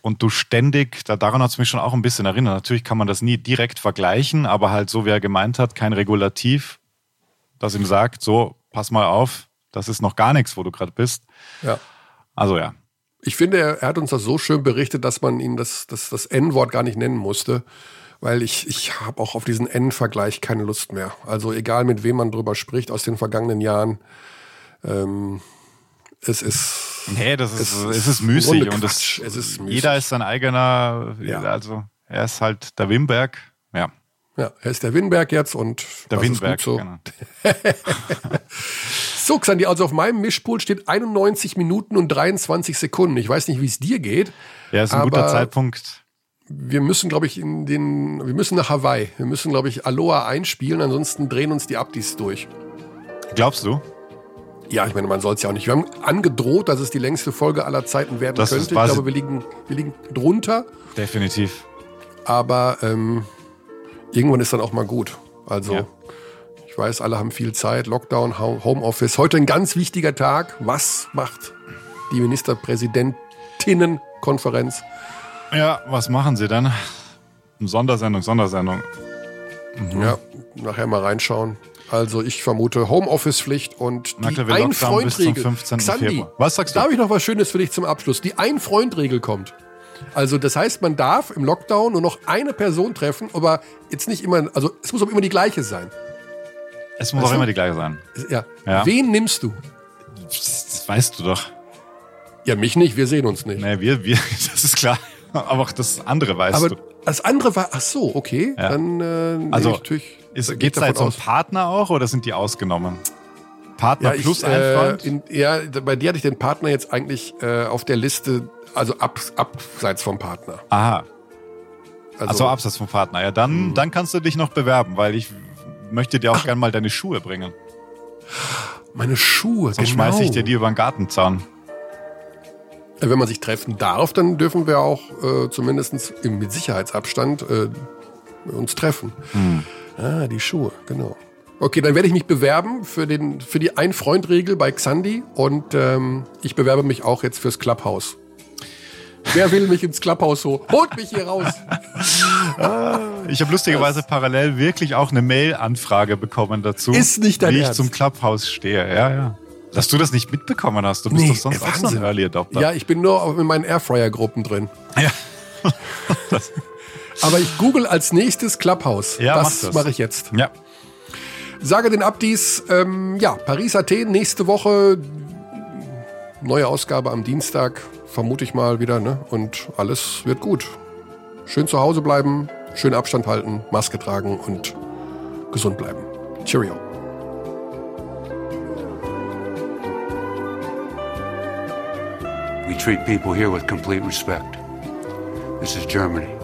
Und du ständig, da, daran hat es mich schon auch ein bisschen erinnert. Natürlich kann man das nie direkt vergleichen, aber halt so, wie er gemeint hat, kein Regulativ, das ihm sagt, so, pass mal auf, das ist noch gar nichts, wo du gerade bist. ja. Also ja. Ich finde, er, er hat uns das so schön berichtet, dass man ihn das, das, das N-Wort gar nicht nennen musste. Weil ich, ich habe auch auf diesen N-Vergleich keine Lust mehr. Also egal mit wem man drüber spricht aus den vergangenen Jahren. Ähm, es ist. Nee, das ist, Es es ist müßig und Quatsch. es, ist müßig. jeder ist sein eigener, Ja. also er ist halt der Wimberg, ja, Ja, er ist der Winberg jetzt und der das ist Wimberg, gut so. genau. [laughs] So, Xandi, also auf meinem Mischpult steht 91 Minuten und 23 Sekunden. Ich weiß nicht, wie es dir geht. Ja, ist ein guter Zeitpunkt. Wir müssen, glaube ich, in den, wir müssen nach Hawaii. Wir müssen, glaube ich, Aloha einspielen, ansonsten drehen uns die Abdis durch. Glaubst du? Ja, ich meine, man soll es ja auch nicht. Wir haben angedroht, dass es die längste Folge aller Zeiten werden Das könnte. Ich glaube, wir liegen, wir liegen drunter, Definitiv. aber ähm, irgendwann ist dann auch mal gut. Also, Ja. Ich weiß, alle haben viel Zeit, Lockdown, Ho- Homeoffice. Heute ein ganz wichtiger Tag. Was macht die Ministerpräsidentinnenkonferenz? Ja, was machen sie dann? Sondersendung, Sondersendung. Ja, nachher mal reinschauen. Also ich vermute Homeoffice-Pflicht und die Ein-Freund-Regel. 15. Xandi. Was sagst du? Da habe ich noch was Schönes für dich zum Abschluss. Die Ein-Freund-Regel kommt. Also das heißt, man darf im Lockdown nur noch eine Person treffen, aber jetzt nicht immer, also es muss auch immer die gleiche sein. Es muss Weißt auch du? immer die gleiche sein. Ja. Ja. Wen nimmst du? Das weißt du doch. Ja, mich nicht, wir sehen uns nicht. Nee, wir, wir, [laughs] das ist klar. Aber auch das andere weißt aber du. das andere war, ach so, okay, Ja. dann äh, nehme Also, gehe geht's da jetzt um Partner auch oder sind die ausgenommen? Partner Ja, plus ich, ein äh, Freund? in, ja, bei dir hatte ich den Partner jetzt eigentlich äh, auf der Liste, also ab, abseits vom Partner. Aha. Also, Also Absatz vom Partner. Ja, dann, dann kannst du dich noch bewerben, weil ich möchte dir auch gern mal deine Schuhe bringen. meine Schuhe, Sonst genau. schmeiße ich dir die über den Gartenzaun. Wenn man sich treffen darf, dann dürfen wir auch äh, zumindest im, mit Sicherheitsabstand äh, uns treffen. Hm. Ah, die Schuhe, genau. Okay, dann werde ich mich bewerben für, den, für die Ein-Freund-Regel bei Xandi und ähm, ich bewerbe mich auch jetzt fürs Clubhouse. Wer will mich ins Clubhouse holen? Holt mich hier raus! Ich habe lustigerweise parallel wirklich auch eine Mail-Anfrage bekommen dazu. Ist nicht dein Wie ich Ernst? zum Clubhouse stehe. Ja, ja. Dass du das nicht mitbekommen hast. Du bist Nee, doch sonst auch so ein Wahnsinn. Early Adopter. Ja, ich bin nur in meinen Airfryer-Gruppen drin. Ja. Aber ich google als nächstes Clubhouse. Ja, mach das das. mache ich jetzt. ja. Sage den Abdis, ähm, ja, Paris, Athen, nächste Woche. Neue Ausgabe am Dienstag, vermute ich mal wieder, ne? Und alles wird gut. Schön zu Hause bleiben, schön Abstand halten, Maske tragen und gesund bleiben. Cheerio. We treat people here with complete respect. This is Germany.